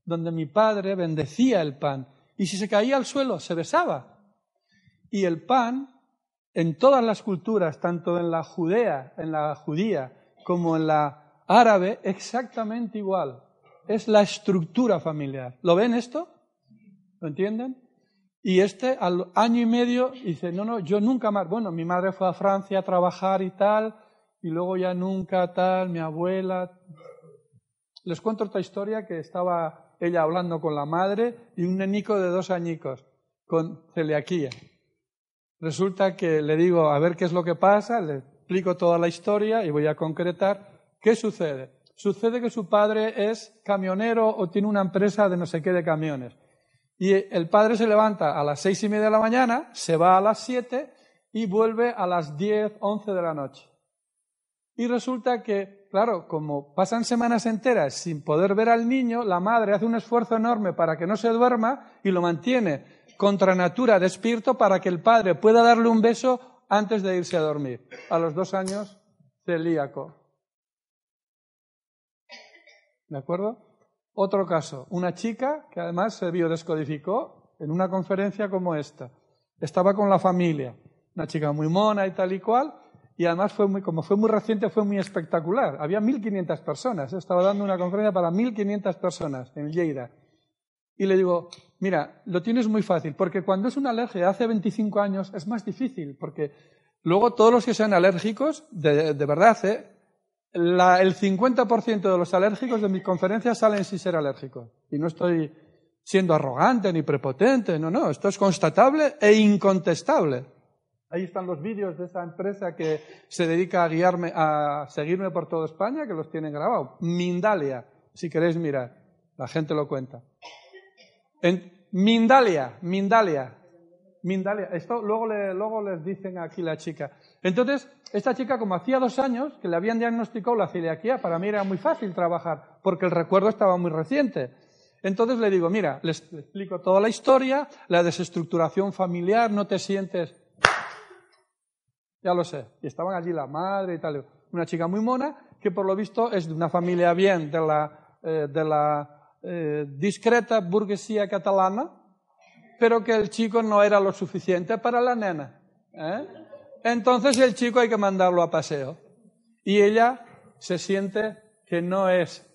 Speaker 2: donde mi padre bendecía el pan y si se caía al suelo, se besaba. Y el pan, en todas las culturas, tanto en la judea, en la judía, como en la árabe, exactamente igual. Es la estructura familiar. ¿Lo ven esto? ¿Lo entienden? Y este al año y medio dice, no, no, yo nunca más. Bueno, mi madre fue a Francia a trabajar y tal, y luego ya nunca tal, mi abuela. Les cuento otra historia que estaba ella hablando con la madre y un nenico de dos añicos con celiaquía. Resulta que le digo a ver qué es lo que pasa, le explico toda la historia y voy a concretar qué sucede. Sucede que su padre es camionero o tiene una empresa de no sé qué de camiones. Y el padre se levanta a las seis y media de la mañana, se va a las siete y vuelve a las diez, once de la noche. Y resulta que, claro, como pasan semanas enteras sin poder ver al niño, la madre hace un esfuerzo enorme para que no se duerma y lo mantiene contra natura despierto para que el padre pueda darle un beso antes de irse a dormir. A los dos años, celíaco. ¿De acuerdo? Otro caso, una chica que además se biodescodificó en una conferencia como esta. Estaba con la familia, una chica muy mona y tal y cual, y además, fue muy, como fue muy reciente, fue muy espectacular. Había 1.500 personas. Estaba dando una conferencia para 1.500 personas en Lleida. Y le digo, mira, lo tienes muy fácil, porque cuando es una alergia de hace 25 años es más difícil, porque luego todos los que sean alérgicos, de, verdad, ¿eh? El 50% de los alérgicos de mis conferencias salen sin ser alérgicos. Y no estoy siendo arrogante ni prepotente, no, no, esto es constatable e incontestable. Ahí están los vídeos de esa empresa que se dedica a guiarme, a seguirme por toda España, que los tienen grabados. Mindalia, si queréis mirar. La gente lo cuenta. En Mindalia, Mindalia, Mindalia. Esto luego, le, luego les dicen aquí la chica. Entonces, esta chica, como hacía dos años que le habían diagnosticado la celiaquía, para mí era muy fácil trabajar, porque el recuerdo estaba muy reciente. Entonces le digo, mira, les explico toda la historia, la desestructuración familiar, no te sientes... Ya lo sé. Y estaban allí la madre y tal. Una chica muy mona que por lo visto es de una familia bien de la, eh, de la eh, discreta burguesía catalana, pero que el chico no era lo suficiente para la nena. ¿eh? Entonces el chico hay que mandarlo a paseo. Y ella se siente que no es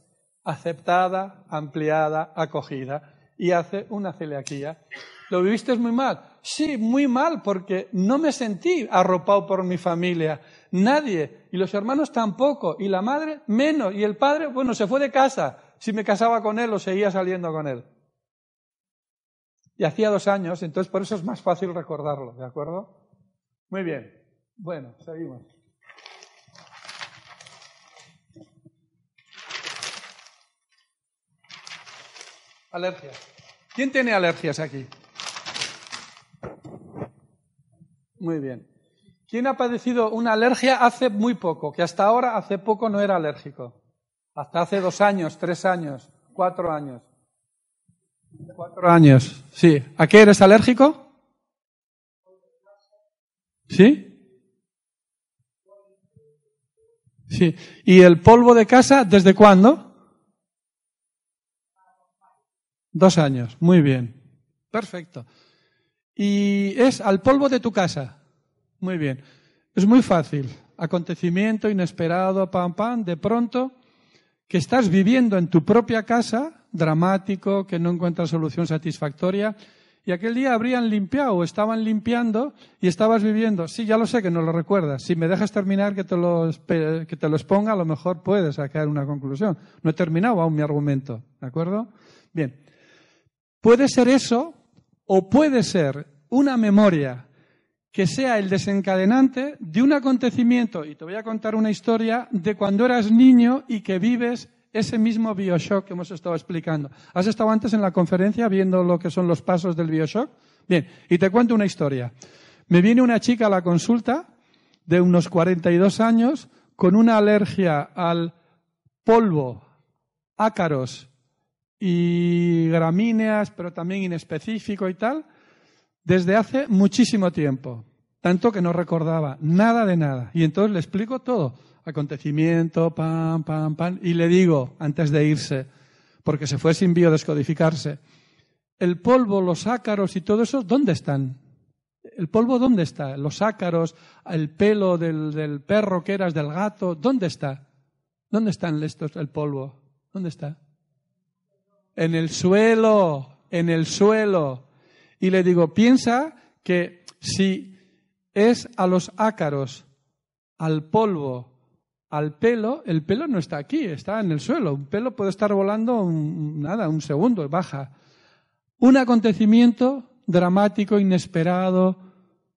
Speaker 2: aceptada, ampliada, acogida y hace una celiaquía. ¿Lo viviste muy mal? Sí, muy mal, porque no me sentí arropado por mi familia. Nadie. Y los hermanos tampoco. Y la madre menos. Y el padre, bueno, se fue de casa. Si me casaba con él o seguía saliendo con él. Y hacía dos años, entonces por eso es más fácil recordarlo, ¿de acuerdo? Muy bien. Bueno, seguimos. Alergias. ¿Quién tiene alergias aquí? Muy bien. ¿Quién ha padecido una alergia hace muy poco? Que hasta ahora, hace poco, no era alérgico. Hasta hace dos años, tres años, cuatro años. Cuatro años, sí. ¿A qué eres alérgico? ¿Sí? Sí. ¿Y el polvo de casa desde cuándo? Dos años, muy bien. Perfecto. Y es al polvo de tu casa. Muy bien. Es muy fácil. Acontecimiento inesperado, pam, pam, de pronto, que estás viviendo en tu propia casa, dramático, que no encuentras solución satisfactoria, y aquel día habrían limpiado estaban limpiando y estabas viviendo. Sí, ya lo sé que no lo recuerdas. Si me dejas terminar que te lo, que te lo exponga, a lo mejor puedes sacar una conclusión. No he terminado aún mi argumento. ¿De acuerdo? Bien. Puede ser eso o puede ser una memoria que sea el desencadenante de un acontecimiento, y te voy a contar una historia de cuando eras niño y que vives ese mismo bioshock que hemos estado explicando. ¿Has estado antes en la conferencia viendo lo que son los pasos del bioshock? Bien, y te cuento una historia. Me viene una chica a la consulta de unos 42 años con una alergia al polvo, ácaros y gramíneas, pero también inespecífico y tal, desde hace muchísimo tiempo. Tanto que no recordaba nada de nada. Y entonces le explico todo. Acontecimiento, pam, pam, pam. Y le digo, antes de irse, porque se fue sin biodescodificarse, el polvo, los ácaros y todo eso, ¿dónde están? ¿El polvo dónde está? Los ácaros, el pelo del, del perro que eras, del gato, ¿dónde está? ¿Dónde están estos, el polvo? ¿Dónde está? En el suelo, en el suelo. Y le digo, piensa que si es a los ácaros, al polvo, al pelo, el pelo no está aquí, está en el suelo. Un pelo puede estar volando nada, un segundo, baja. Un acontecimiento dramático, inesperado,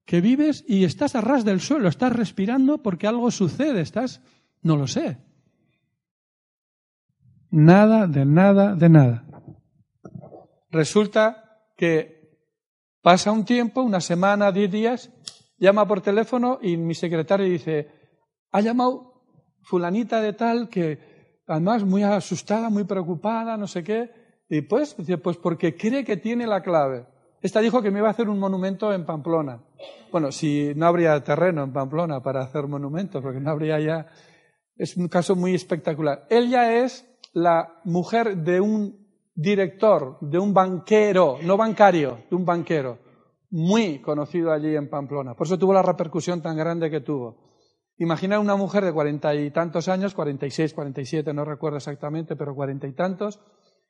Speaker 2: que vives y estás a ras del suelo, estás respirando porque algo sucede, estás, no lo sé. Nada, de nada, de nada. Resulta que pasa un tiempo, una semana, diez días, llama por teléfono y mi secretario dice, ha llamado fulanita de tal que además muy asustada, muy preocupada, no sé qué, y pues, pues porque cree que tiene la clave. Esta dijo que me iba a hacer un monumento en Pamplona. Bueno, si no habría terreno en Pamplona para hacer monumentos, porque no habría ya. Es un caso muy espectacular. Ella es la mujer de un director, de un banquero, no bancario, de un banquero, muy conocido allí en Pamplona. Por eso tuvo la repercusión tan grande que tuvo. Imagina una mujer de cuarenta y tantos años, cuarenta y seis, cuarenta y siete, no recuerdo exactamente, pero cuarenta y tantos,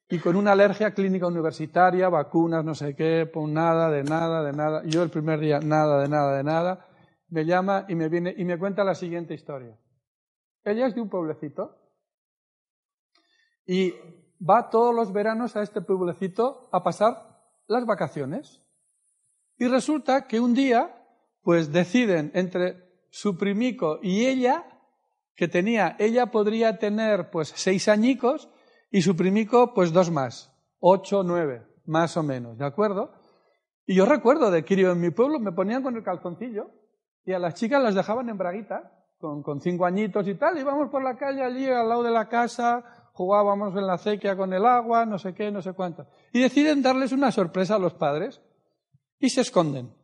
Speaker 2: y con una alergia clínica universitaria, vacunas, no sé qué, nada, de nada, de nada. Yo el primer día, nada, de nada, de nada. Me llama y me viene y me cuenta la siguiente historia. Ella es de un pueblecito y va todos los veranos a este pueblecito a pasar las vacaciones. Y resulta que un día, pues deciden entre su primico y ella, que tenía, ella podría tener pues seis añicos y su primico pues dos más, ocho, nueve, más o menos, ¿de acuerdo? Y yo recuerdo de que en mi pueblo me ponían con el calzoncillo y a las chicas las dejaban en braguita, con, con cinco añitos y tal, íbamos por la calle allí al lado de la casa, jugábamos en la acequia con el agua, no sé qué, no sé cuánto. Y deciden darles una sorpresa a los padres y se esconden.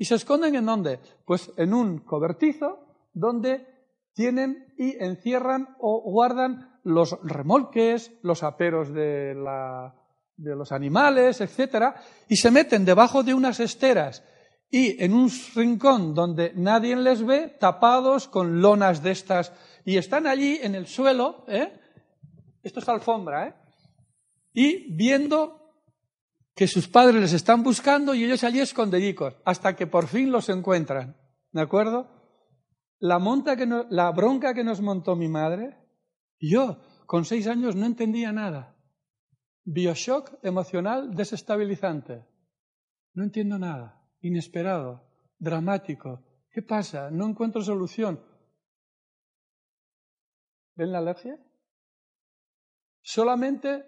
Speaker 2: ¿Y se esconden en dónde? Pues en un cobertizo donde tienen y encierran o guardan los remolques, los aperos de, de los animales, etcétera, y se meten debajo de unas esteras y en un rincón donde nadie les ve, tapados con lonas de estas, y están allí en el suelo, ¿eh? esto es alfombra, ¿eh? y viendo que sus padres les están buscando y ellos allí escondidicos, hasta que por fin los encuentran. ¿De acuerdo? La, la bronca que nos montó mi madre, yo con seis años no entendía nada. Bioshock emocional desestabilizante. No entiendo nada. Inesperado. Dramático. ¿Qué pasa? No encuentro solución. ¿Ven la alergia? Solamente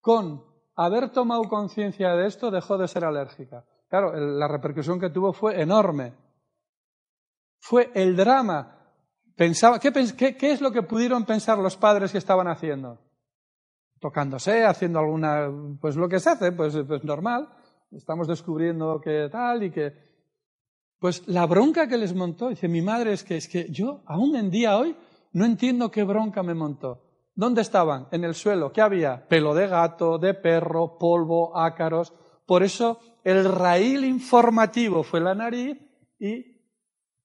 Speaker 2: con haber tomado conciencia de esto dejó de ser alérgica. Claro, la repercusión que tuvo fue enorme. Fue el drama. Pensaba, ¿qué, qué, es lo que pudieron pensar los padres que estaban haciendo? Tocándose, haciendo alguna, pues lo que se hace, pues, pues normal. Estamos descubriendo que tal y que, pues la bronca que les montó, dice mi madre es que es que yo aún en día hoy no entiendo qué bronca me montó. ¿Dónde estaban? En el suelo. ¿Qué había? Pelo de gato, de perro, polvo, ácaros. Por eso el raíl informativo fue la nariz y...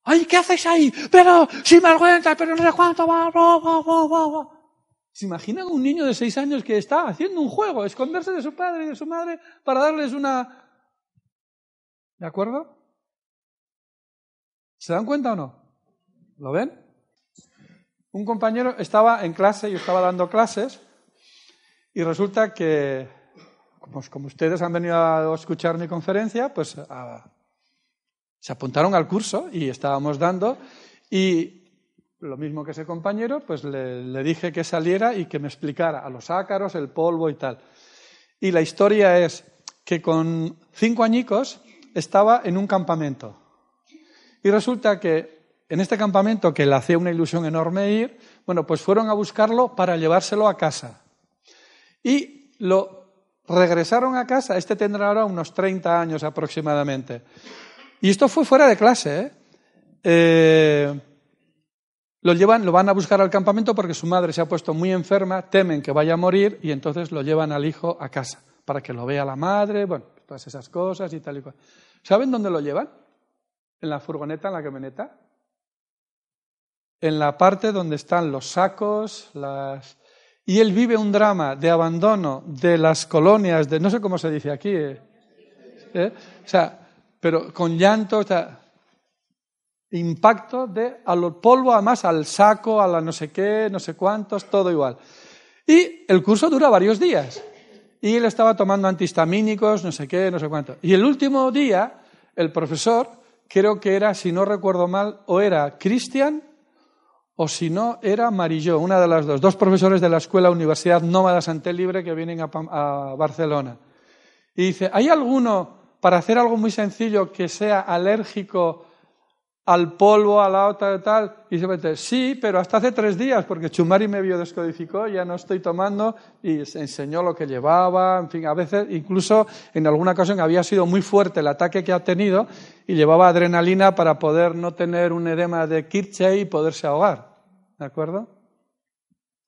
Speaker 2: ¡Ay, qué haces ahí! Pero, sin vergüenza, pero no sé cuánto va, ¿Se imaginan un niño de seis años que está haciendo un juego, esconderse de su padre y de su madre para darles una... ¿De acuerdo? ¿Se dan cuenta o no? ¿Lo ven? Un compañero estaba en clase, yo estaba dando clases, y resulta que, como, ustedes han venido a escuchar mi conferencia, pues se apuntaron al curso y estábamos dando, y lo mismo que ese compañero, pues le, le dije que saliera y que me explicara a los ácaros, el polvo y tal. Y la historia es que con cinco añicos estaba en un campamento. Y resulta que en este campamento, que le hacía una ilusión enorme ir, bueno, pues fueron a buscarlo para llevárselo a casa. Y lo regresaron a casa, este tendrá ahora unos 30 años aproximadamente. Y esto fue fuera de clase, ¿eh? eh lo llevan, lo van a buscar al campamento porque su madre se ha puesto muy enferma, temen que vaya a morir y entonces lo llevan al hijo a casa para que lo vea la madre, bueno, todas esas cosas y tal y cual. ¿Saben dónde lo llevan? En la furgoneta, en la camioneta en la parte donde están los sacos, las... Y él vive un drama de abandono de las colonias, de no sé cómo se dice aquí, ¿eh? ¿Eh? o sea, pero con llanto, o sea, impacto de al polvo, además al saco, a la no sé qué, no sé cuántos, todo igual. Y el curso dura varios días. Y él estaba tomando antihistamínicos, no sé qué, no sé cuánto. Y el último día, el profesor, creo que era, si no recuerdo mal, o era Cristian o si no, era Marilló, una de las dos, dos profesores de la Escuela Universidad Nómada Santé Libre que vienen a, Barcelona. Y dice, ¿hay alguno, para hacer algo muy sencillo, que sea alérgico al polvo, a la otra tal? Y dice, sí, pero hasta hace tres días, porque Chumari me biodescodificó, ya no estoy tomando, y se enseñó lo que llevaba, en fin, a veces, incluso en alguna ocasión había sido muy fuerte el ataque que ha tenido, y llevaba adrenalina para poder no tener un edema de Kirchhoff y poderse ahogar. ¿De acuerdo?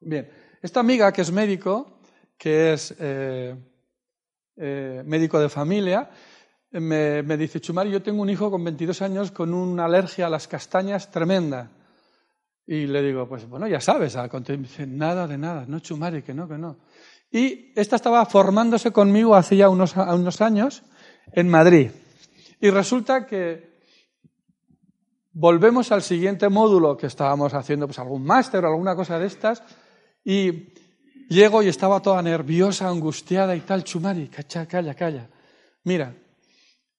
Speaker 2: Bien, esta amiga que es médico, que es eh, eh, médico de familia, me, dice, Chumari, yo tengo un hijo con 22 años con una alergia a las castañas tremenda. Y le digo, pues bueno, ya sabes, me dice, nada de nada, no Chumari, que no, que no. Y esta estaba formándose conmigo hace ya unos, unos años en Madrid. Y resulta que volvemos al siguiente módulo que estábamos haciendo, pues algún máster o alguna cosa de estas, y llego y estaba toda nerviosa, angustiada y tal, Chumari, calla, calla, calla. Mira,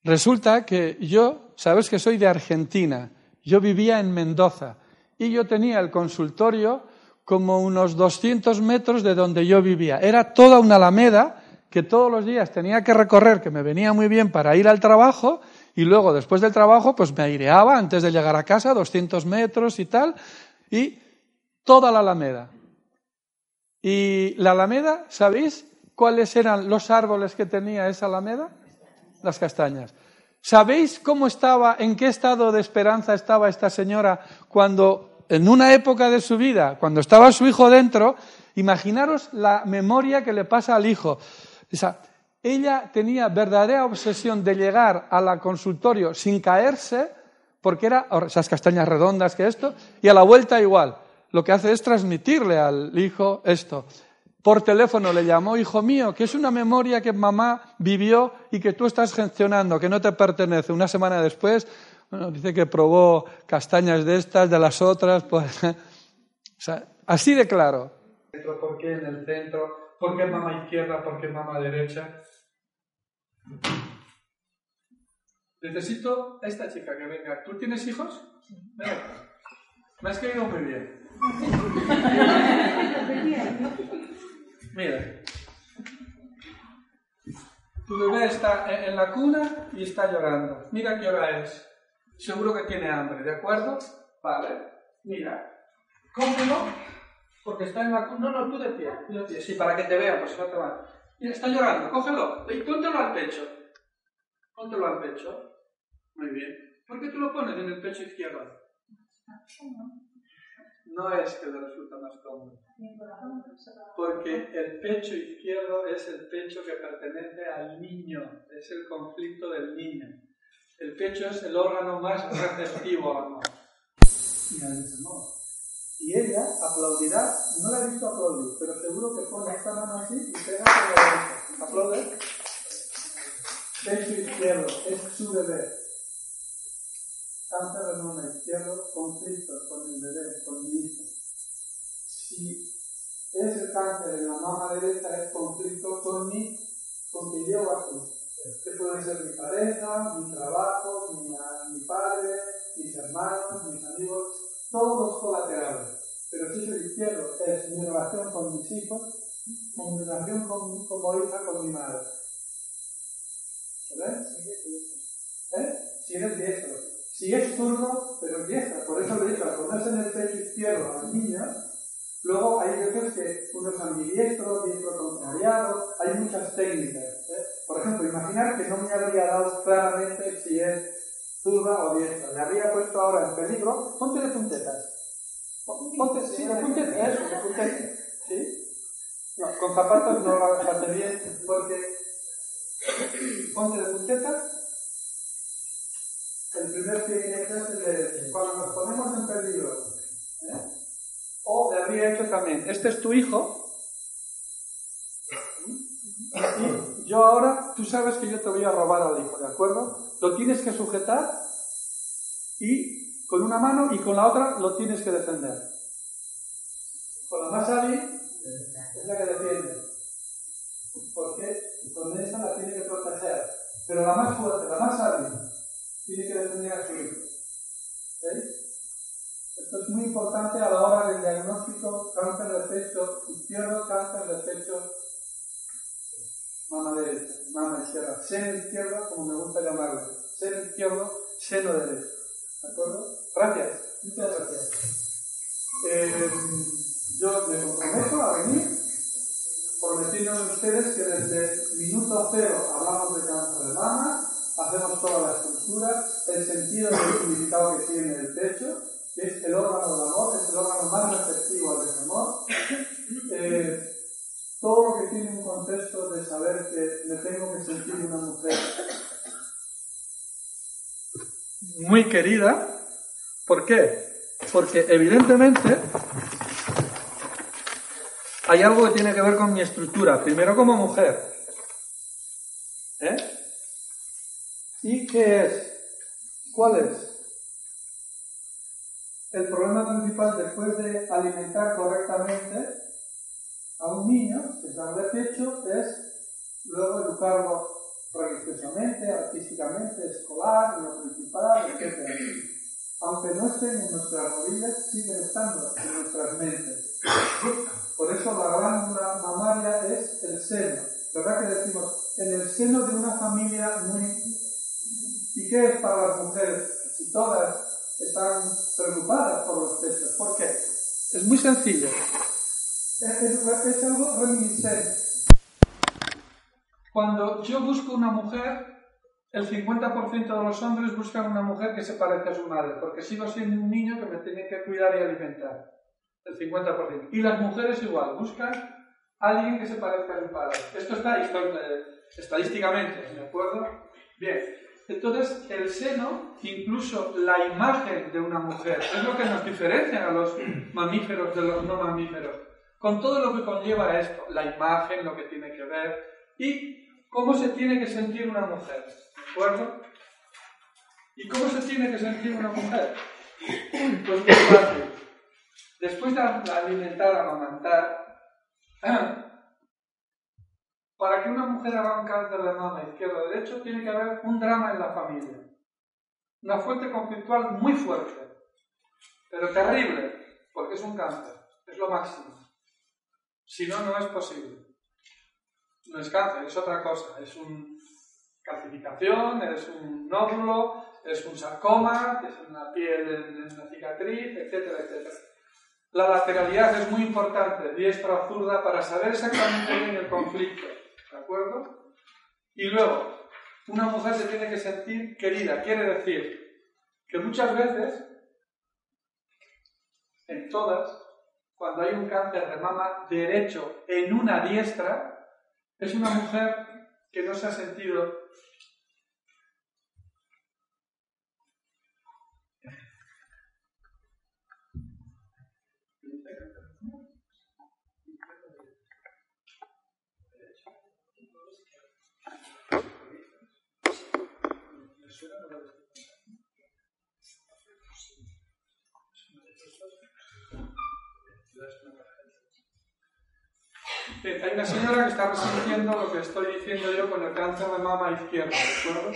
Speaker 2: resulta que yo, sabes que soy de Argentina, yo vivía en Mendoza y yo tenía el consultorio como unos 200 metros de donde yo vivía. Era toda una alameda que todos los días tenía que recorrer, que me venía muy bien para ir al trabajo, y luego después del trabajo pues me aireaba antes de llegar a casa, 200 metros y tal, y toda la alameda. Y la alameda, ¿sabéis cuáles eran los árboles que tenía esa alameda? Las castañas. ¿Sabéis cómo estaba, en qué estado de esperanza estaba esta señora cuando, en una época de su vida, cuando estaba su hijo dentro, imaginaros la memoria que le pasa al hijo. O sea, ella tenía verdadera obsesión de llegar al consultorio sin caerse, porque era esas castañas redondas que esto, y a la vuelta igual. Lo que hace es transmitirle al hijo esto. Por teléfono le llamó, hijo mío, que es una memoria que mamá vivió y que tú estás gestionando, que no te pertenece. Una semana después, bueno, dice que probó castañas de estas, de las otras, pues, o sea, así de claro. ¿Por qué en el centro? ¿Por qué? ¿Por qué? Necesito a esta chica que venga. ¿Tú tienes hijos? Venga. Me has caído muy bien. Mira. Tu bebé está en la cuna y está llorando. Mira qué hora es. Seguro que tiene hambre, ¿de acuerdo? Vale. Mira. Cógelo, porque está en la cuna. No, no, tú de pie. Tú de pie. Sí, para que te vean, pues no te va. Mira, está llorando. Cógelo. Y póntelo al pecho. Póntelo al pecho. Muy bien. ¿Por qué tú lo pones en el pecho izquierdo? No es que le resulta más cómodo. Porque el pecho izquierdo es el pecho que pertenece al niño, es el conflicto del niño. El pecho es el órgano más receptivo al amor. Y ella aplaudirá, no la he visto aplaudir, pero seguro que pone esta mano así y pega con la derecha. Aplaude. Pecho izquierdo, es su bebé cáncer de mama izquierdo, conflictos con el bebé, con mi hijo. Si es el cáncer en la mama derecha, es conflicto con mi, con quien llevo aquí. Que puede ser mi pareja, mi trabajo, mi padre, mis hermanos, mis amigos, todos los colaterales. Pero si es el izquierdo, es mi relación con mis hijos, mi relación con, como hija con mi madre. ¿Ves? ¿Eh? Si eres diestro. Si es zurdo, pero empieza. Por eso le digo, al ponerse en el pecho izquierdo al niño, luego hay veces que uno es ambidiestro, diestro contrariado, hay muchas técnicas. ¿eh? Por ejemplo, imaginar que no me habría dado claramente si es zurda o diestra. Le habría puesto ahora en peligro, ponte de puntetas. Ponte, sí, de puntetas, eso, de puntetas. ¿Sí? No, con zapatos no lo hace bien porque ponte de puntetas el primer pie que es el de cuando nos ponemos en peligro. ¿eh? O le habría hecho también, este es tu hijo, y yo ahora, tú sabes que yo te voy a robar al hijo, ¿de acuerdo? Lo tienes que sujetar y con una mano y con la otra lo tienes que defender. Con la más hábil es la que defiende. Porque con esa la tiene que proteger. Pero la más fuerte, la más hábil, tiene que defender a su hijo. ¿Veis? Esto es muy importante a la hora del diagnóstico cáncer de pecho izquierdo, cáncer de pecho mama derecha, mama izquierda, seno izquierdo, como me gusta llamarlo, seno izquierdo, seno derecho. ¿De acuerdo? Gracias, muchas gracias. Eh, yo me comprometo a venir prometiendo a ustedes que desde minuto cero hablamos de cáncer de mama hacemos toda la estructura, el sentido del significado que tiene el pecho, que es el órgano del amor, es muy querida. ¿Por qué? Porque evidentemente hay algo que tiene que ver con mi estructura. Primero como mujer. ¿Eh? ¿Y qué es? ¿Cuál es? El problema principal después de alimentar correctamente a un niño que está de pecho es luego educarlo artísticamente, escolar, en lo principal, etc. Aunque no estén en nuestras rodillas, siguen estando en nuestras mentes. Por eso la glándula mamaria es el seno. ¿Verdad que decimos? En el seno de una familia muy ¿Y qué es para las mujeres? Si todas están preocupadas por los pechos. ¿Por qué? Es muy sencillo. Es, verbo reminiscere. Cuando yo busco una mujer, el 50% de los hombres buscan una mujer que se parezca a su madre, porque sigo siendo un niño que me tiene que cuidar y alimentar. El 50%. Y las mujeres igual, buscan a alguien que se parezca a su padre. Esto está eh, estadísticamente, ¿de acuerdo? Bien. Entonces, el seno, incluso la imagen de una mujer, es lo que nos diferencia a los mamíferos de los no mamíferos. Con todo lo que conlleva esto, la imagen, lo que tiene que ver y cómo se tiene que sentir una mujer. ¿De acuerdo? ¿Y cómo se tiene que sentir una mujer? Pues muy fácil. Después de alimentar, amamantar, para que una mujer haga un cáncer de mama izquierdo o derecho, tiene que haber un drama en la familia. Una fuente conflictual muy fuerte, pero terrible, porque es un cáncer, es lo máximo. Si no, no es posible no es cáncer, es otra cosa. Es una calcificación, es un nódulo, es un sarcoma, es una piel en una cicatriz, etcétera, etcétera. La lateralidad es muy importante, diestra o zurda, para saber exactamente bien el conflicto. ¿De acuerdo? Y luego, una mujer se tiene que sentir querida. Quiere decir que muchas veces, en todas, cuando hay un cáncer de mama derecho en una diestra, es una mujer que no se ha sentido hay una señora que está resintiendo lo que estoy diciendo yo con el cáncer de mama izquierdo, ¿de acuerdo?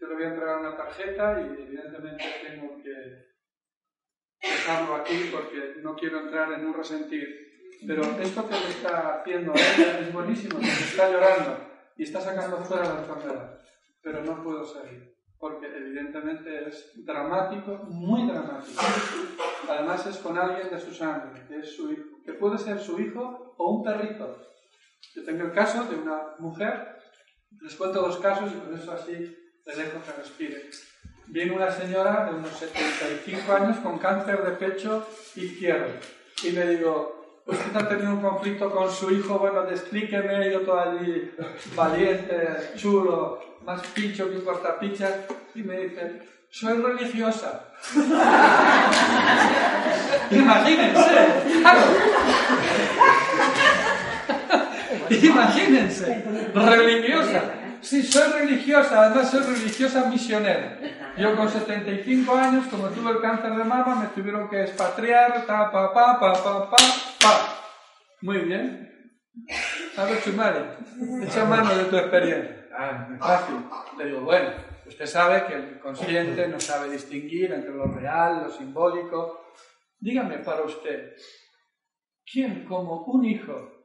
Speaker 2: Yo le voy a entregar una tarjeta y evidentemente tengo que dejarlo aquí porque no quiero entrar en un resentir. Pero esto que le está haciendo ella es buenísimo, porque está llorando y está sacando fuera la enfermedad. Pero no puedo seguir, porque evidentemente es dramático, muy dramático. Además es con alguien de su sangre, que es su hijo que puede ser su hijo o un perrito. Yo tengo el caso de una mujer, les cuento dos casos y con eso así les dejo que respire. Viene una señora de unos 75 años con cáncer de pecho izquierdo y le digo, ¿usted ha tenido un conflicto con su hijo? Bueno, explíqueme, yo todo allí valiente, chulo, más pincho que cortapichas y me dice, soy religiosa. Imagínense, Imagínense, religiosa. Sí, soy religiosa, además soy religiosa misionera. Yo con 75 años, como tuve el cáncer de mama, me tuvieron que expatriar, pa, pa, pa, pa, pa, pa, pa. Muy bien. A ver, Chumari, echa mano de tu experiencia. Ah, fácil. Le digo, bueno, usted sabe que el consciente no sabe distinguir entre lo real, lo simbólico. Dígame para usted, ¿quién como un hijo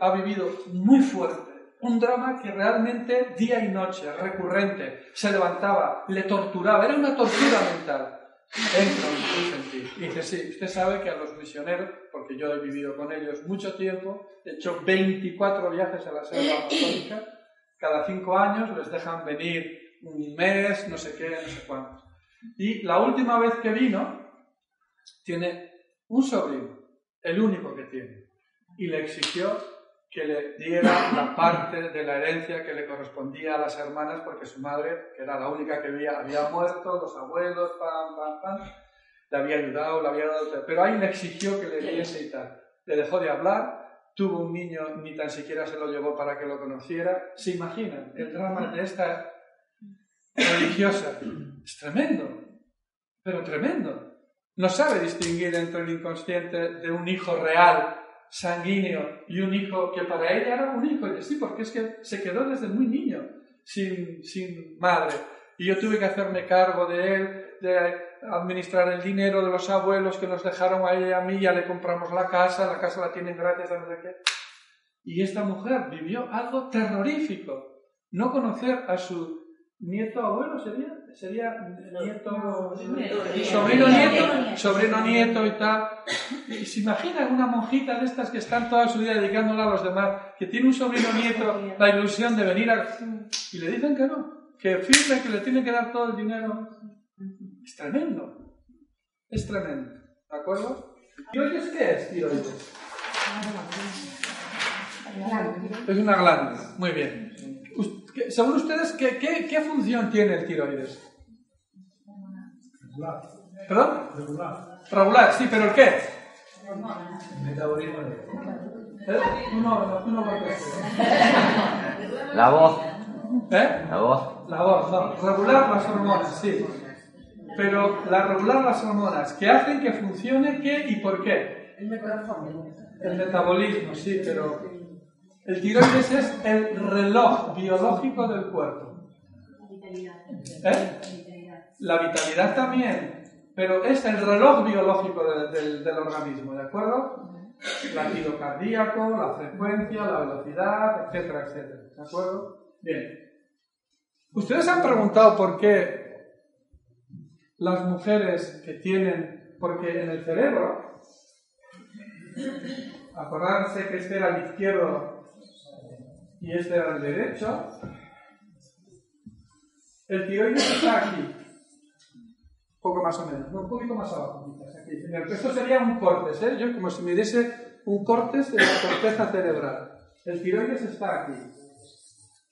Speaker 2: ha vivido muy fuerte un drama que realmente día y noche, recurrente, se levantaba, le torturaba, era una tortura mental? Entra en sentido. Y dice, sí, usted sabe que a los misioneros, porque yo he vivido con ellos mucho tiempo, he hecho 24 viajes a la selva amazónica, cada cinco años les dejan venir un mes, no sé qué, no sé cuántos. Y la última vez que vino, tiene un sobrino, el único que tiene, y le exigió que le diera la parte de la herencia que le correspondía a las hermanas, porque su madre, que era la única que había, había muerto, los abuelos, pam, pam, pam, le había ayudado, le había dado... Pero ahí le exigió que le diese y tal. Le dejó de hablar, tuvo un niño, ni tan siquiera se lo llevó para que lo conociera. ¿Se imaginan el drama de esta religiosa? Es tremendo, pero tremendo. No sabe distinguir entre el inconsciente de un hijo real, sanguíneo, y un hijo que para ella era un hijo. Y sí, porque es que se quedó desde muy niño sin, sin madre. Y yo tuve que hacerme cargo de él, de administrar el dinero de los abuelos que nos dejaron a ella y a mí, ya le compramos la casa, la casa la tienen gratis, no sé qué. Y esta mujer vivió algo terrorífico. No conocer a su nieto abuelo sería sería nieto, sobrino nieto, sobrino nieto y tal. Y se imaginan una monjita de estas que están toda su vida dedicándola a los demás, que tiene un sobrino nieto, la ilusión de venir a... Y le dicen que no, que firme, que le tiene que dar todo el dinero. Es tremendo, es tremendo, ¿de acuerdo? ¿Tiroides qué es tiroides? Es una glándula, muy bien. Según ustedes, ¿qué, qué, qué función tiene el tiroides? ¿Perdón? Regular. Regular, sí, pero ¿el qué? Metabolismo. ¿Eh? No, no, no,
Speaker 8: La voz.
Speaker 2: ¿Eh?
Speaker 8: La voz.
Speaker 2: La voz, no. Regular las hormonas, sí. Pero la regular las hormonas, que hacen que funcione qué y por qué.
Speaker 3: El metabolismo.
Speaker 2: El metabolismo, sí, pero el tiroides es el reloj biológico del cuerpo. ¿Eh? La vitalidad también, pero es el reloj biológico del organismo, ¿de acuerdo? Latido cardíaco, la frecuencia, la velocidad, etcétera, etcétera. ¿De acuerdo? Bien. Ustedes han preguntado por qué las mujeres que tienen, porque en el cerebro, acordarse que este era el izquierdo y este era el derecho, el tiroides está aquí poco más o menos, un poquito más abajo. Esto sería un cortes, ¿eh? Yo como si me diese un cortes de la corteza cerebral. El tiroides está aquí.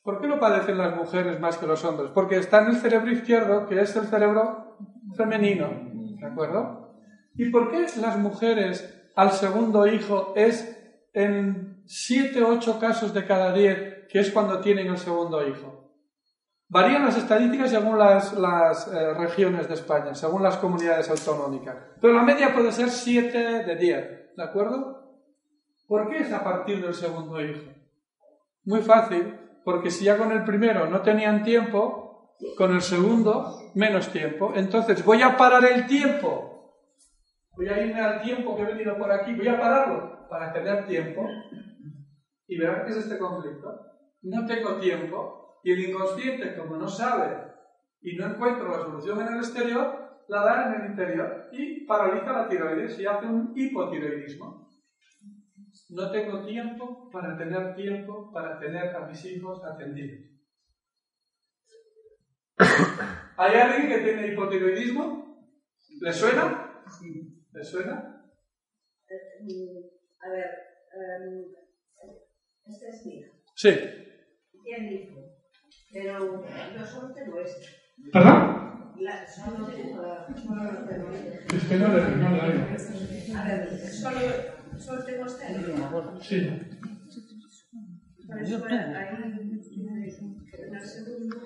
Speaker 2: ¿Por qué lo padecen las mujeres más que los hombres? Porque está en el cerebro izquierdo, que es el cerebro femenino, ¿de acuerdo? ¿Y por qué las mujeres al segundo hijo es en 7 o 8 casos de cada 10 que es cuando tienen el segundo hijo? Varían las estadísticas según las, eh, regiones de España, según las comunidades autonómicas. Pero la media puede ser 7 de 10, ¿de acuerdo? ¿Por qué es a partir del segundo hijo? Muy fácil, porque si ya con el primero no tenían tiempo, con el segundo menos tiempo. Entonces voy a parar el tiempo. Voy a irme al tiempo que he venido por aquí, voy a pararlo para tener tiempo. Y verán qué es este conflicto. No tengo tiempo, y el inconsciente, como no sabe y no encuentra la solución en el exterior, la da en el interior y paraliza la tiroides y hace un hipotiroidismo. No tengo tiempo para tener tiempo para tener a mis hijos atendidos. ¿Hay alguien que tiene hipotiroidismo? ¿Le suena? ¿Le suena?
Speaker 9: A ver, um, esta es mi hija.
Speaker 2: Sí.
Speaker 9: Tiene hijo. Pero yo solo tengo este.
Speaker 2: ¿Perdón?
Speaker 9: La, solo tengo, solo tengo
Speaker 2: Es que no le, no le oigo.
Speaker 9: A ver, solo, solo tengo este.
Speaker 2: Sí.
Speaker 9: Por eso ahí, en el segundo,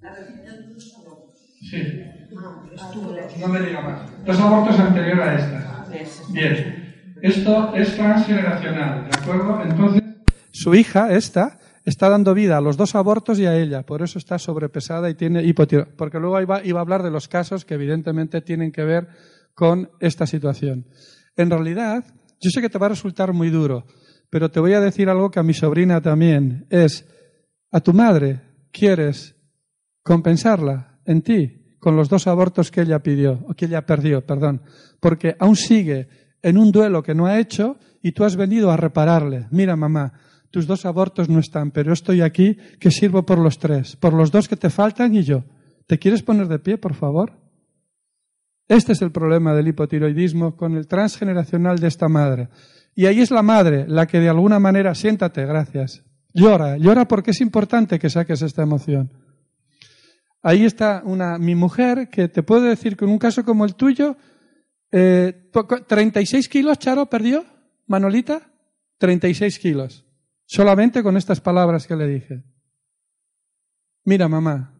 Speaker 9: la receta de los abortos.
Speaker 2: Sí. No me diga más. Dos abortos anterior a esta. Bien. Esto es transgeneracional, ¿de acuerdo? Entonces, su hija, esta, está dando vida a los dos abortos y a ella, por eso está sobrepesada y tiene hipotiroidismo, porque luego iba, iba a hablar de los casos que evidentemente tienen que ver con esta situación. En realidad, yo sé que te va a resultar muy duro, pero te voy a decir algo que a mi sobrina también es, a tu madre quieres compensarla en ti con los dos abortos que ella pidió, o que ella perdió, perdón, porque aún sigue en un duelo que no ha hecho y tú has venido a repararle. Mira, mamá, tus dos abortos no están, pero estoy aquí que sirvo por los tres, por los dos que te faltan y yo. ¿Te quieres poner de pie, por favor? Este es el problema del hipotiroidismo con el transgeneracional de esta madre. Y ahí es la madre la que de alguna manera, siéntate, gracias, llora, llora porque es importante que saques esta emoción. Ahí está una, mi mujer que te puedo decir que en un caso como el tuyo, eh, 36 kilos, Charo, perdió, Manolita, 36 kilos. Solamente con estas palabras que le dije. Mira, mamá,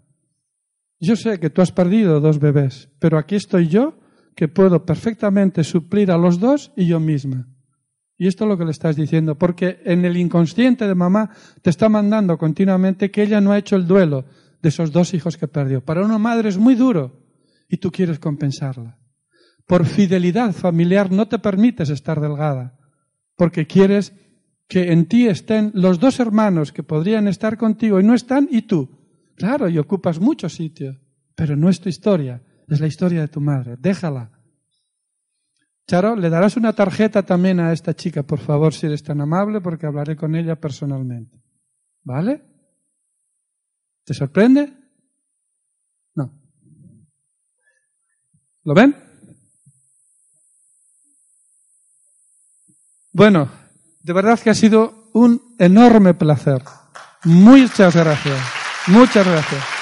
Speaker 2: yo sé que tú has perdido dos bebés, pero aquí estoy yo que puedo perfectamente suplir a los dos y yo misma. Y esto es lo que le estás diciendo, porque en el inconsciente de mamá te está mandando continuamente que ella no ha hecho el duelo de esos dos hijos que perdió. Para una madre es muy duro y tú quieres compensarla. Por fidelidad familiar no te permites estar delgada, porque quieres que en ti estén los dos hermanos que podrían estar contigo y no están y tú. Claro, y ocupas mucho sitio. Pero no es tu historia, es la historia de tu madre. Déjala. Charo, le darás una tarjeta también a esta chica, por favor, si eres tan amable, porque hablaré con ella personalmente. ¿Vale? ¿Te sorprende? No. ¿Lo ven? Bueno, de verdad que ha sido un enorme placer. Muchas gracias. Muchas gracias.